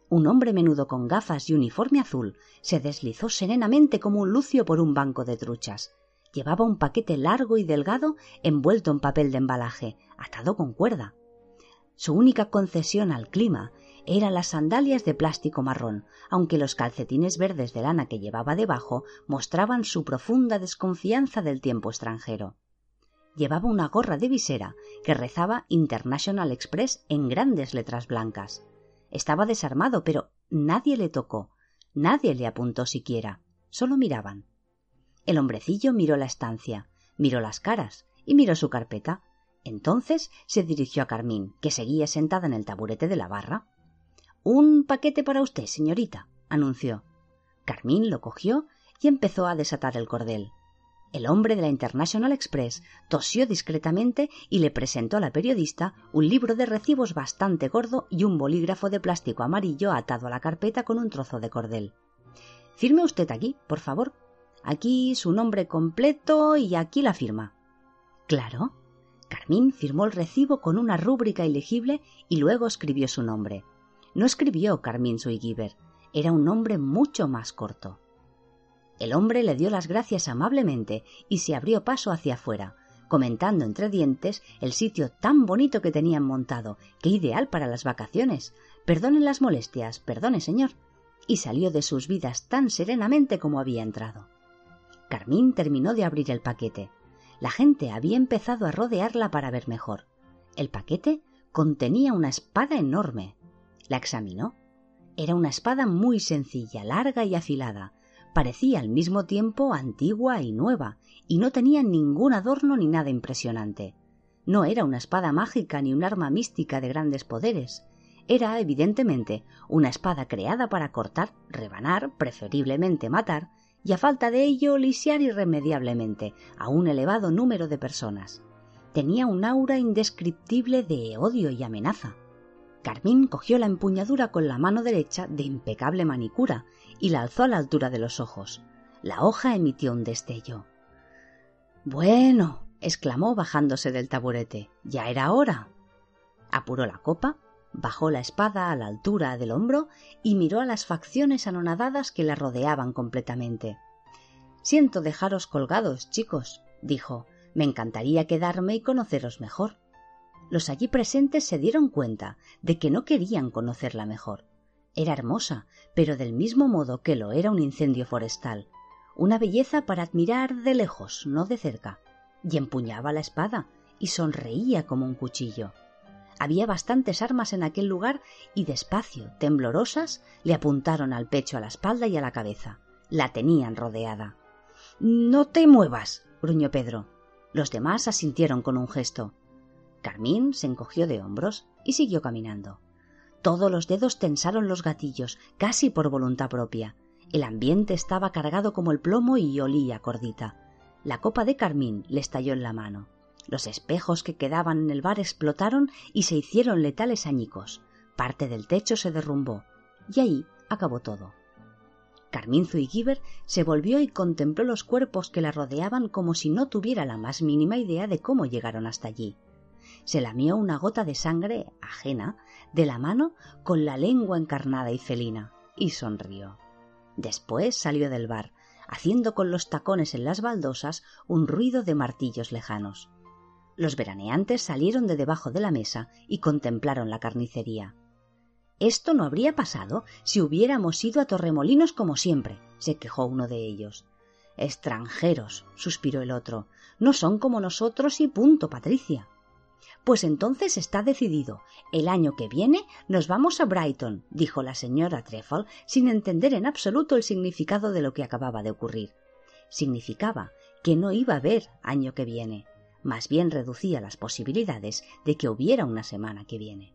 Un hombre menudo con gafas y uniforme azul se deslizó serenamente como un lucio por un banco de truchas. Llevaba un paquete largo y delgado envuelto en papel de embalaje, atado con cuerda. Su única concesión al clima eran las sandalias de plástico marrón, aunque los calcetines verdes de lana que llevaba debajo mostraban su profunda desconfianza del tiempo extranjero. Llevaba una gorra de visera que rezaba International Express en grandes letras blancas. Estaba desarmado, pero nadie le tocó, nadie le apuntó siquiera, solo miraban. El hombrecillo miró la estancia, miró las caras y miró su carpeta. Entonces se dirigió a Carmín, que seguía sentada en el taburete de la barra. Un paquete para usted, señorita, anunció. Carmín lo cogió y empezó a desatar el cordel. El hombre de la International Express tosió discretamente y le presentó a la periodista un libro de recibos bastante gordo y un bolígrafo de plástico amarillo atado a la carpeta con un trozo de cordel. Firme usted aquí, por favor. Aquí su nombre completo y aquí la firma. Claro. Carmín firmó el recibo con una rúbrica ilegible y luego escribió su nombre. No escribió Carmín Suigiver, era un nombre mucho más corto. El hombre le dio las gracias amablemente y se abrió paso hacia afuera, comentando entre dientes el sitio tan bonito que tenían montado, que ideal para las vacaciones. Perdonen las molestias, perdone, señor. Y salió de sus vidas tan serenamente como había entrado. Carmín terminó de abrir el paquete. La gente había empezado a rodearla para ver mejor. El paquete contenía una espada enorme. La examinó. Era una espada muy sencilla, larga y afilada. Parecía al mismo tiempo antigua y nueva, y no tenía ningún adorno ni nada impresionante. No era una espada mágica ni un arma mística de grandes poderes. Era, evidentemente, una espada creada para cortar, rebanar, preferiblemente matar, y a falta de ello lisiar irremediablemente a un elevado número de personas. Tenía un aura indescriptible de odio y amenaza. Carmín cogió la empuñadura con la mano derecha de impecable manicura y la alzó a la altura de los ojos. La hoja emitió un destello. Bueno, exclamó bajándose del taburete. Ya era hora. Apuró la copa, bajó la espada a la altura del hombro y miró a las facciones anonadadas que la rodeaban completamente. Siento dejaros colgados, chicos, dijo. Me encantaría quedarme y conoceros mejor. Los allí presentes se dieron cuenta de que no querían conocerla mejor. Era hermosa, pero del mismo modo que lo era un incendio forestal. Una belleza para admirar de lejos, no de cerca. Y empuñaba la espada y sonreía como un cuchillo. Había bastantes armas en aquel lugar y despacio, temblorosas, le apuntaron al pecho, a la espalda y a la cabeza. La tenían rodeada. No te muevas, gruñó Pedro. Los demás asintieron con un gesto. Carmín se encogió de hombros y siguió caminando. Todos los dedos tensaron los gatillos, casi por voluntad propia. El ambiente estaba cargado como el plomo y olía cordita. La copa de carmín le estalló en la mano. Los espejos que quedaban en el bar explotaron y se hicieron letales añicos. Parte del techo se derrumbó. Y ahí acabó todo. Carmín Zuigiber se volvió y contempló los cuerpos que la rodeaban como si no tuviera la más mínima idea de cómo llegaron hasta allí. Se lamió una gota de sangre ajena de la mano con la lengua encarnada y felina y sonrió. Después salió del bar, haciendo con los tacones en las baldosas un ruido de martillos lejanos. Los veraneantes salieron de debajo de la mesa y contemplaron la carnicería. Esto no habría pasado si hubiéramos ido a Torremolinos como siempre, se quejó uno de ellos. Extranjeros, suspiró el otro. No son como nosotros y punto, Patricia. Pues entonces está decidido. El año que viene nos vamos a Brighton, dijo la señora Treffle, sin entender en absoluto el significado de lo que acababa de ocurrir. Significaba que no iba a haber año que viene más bien reducía las posibilidades de que hubiera una semana que viene.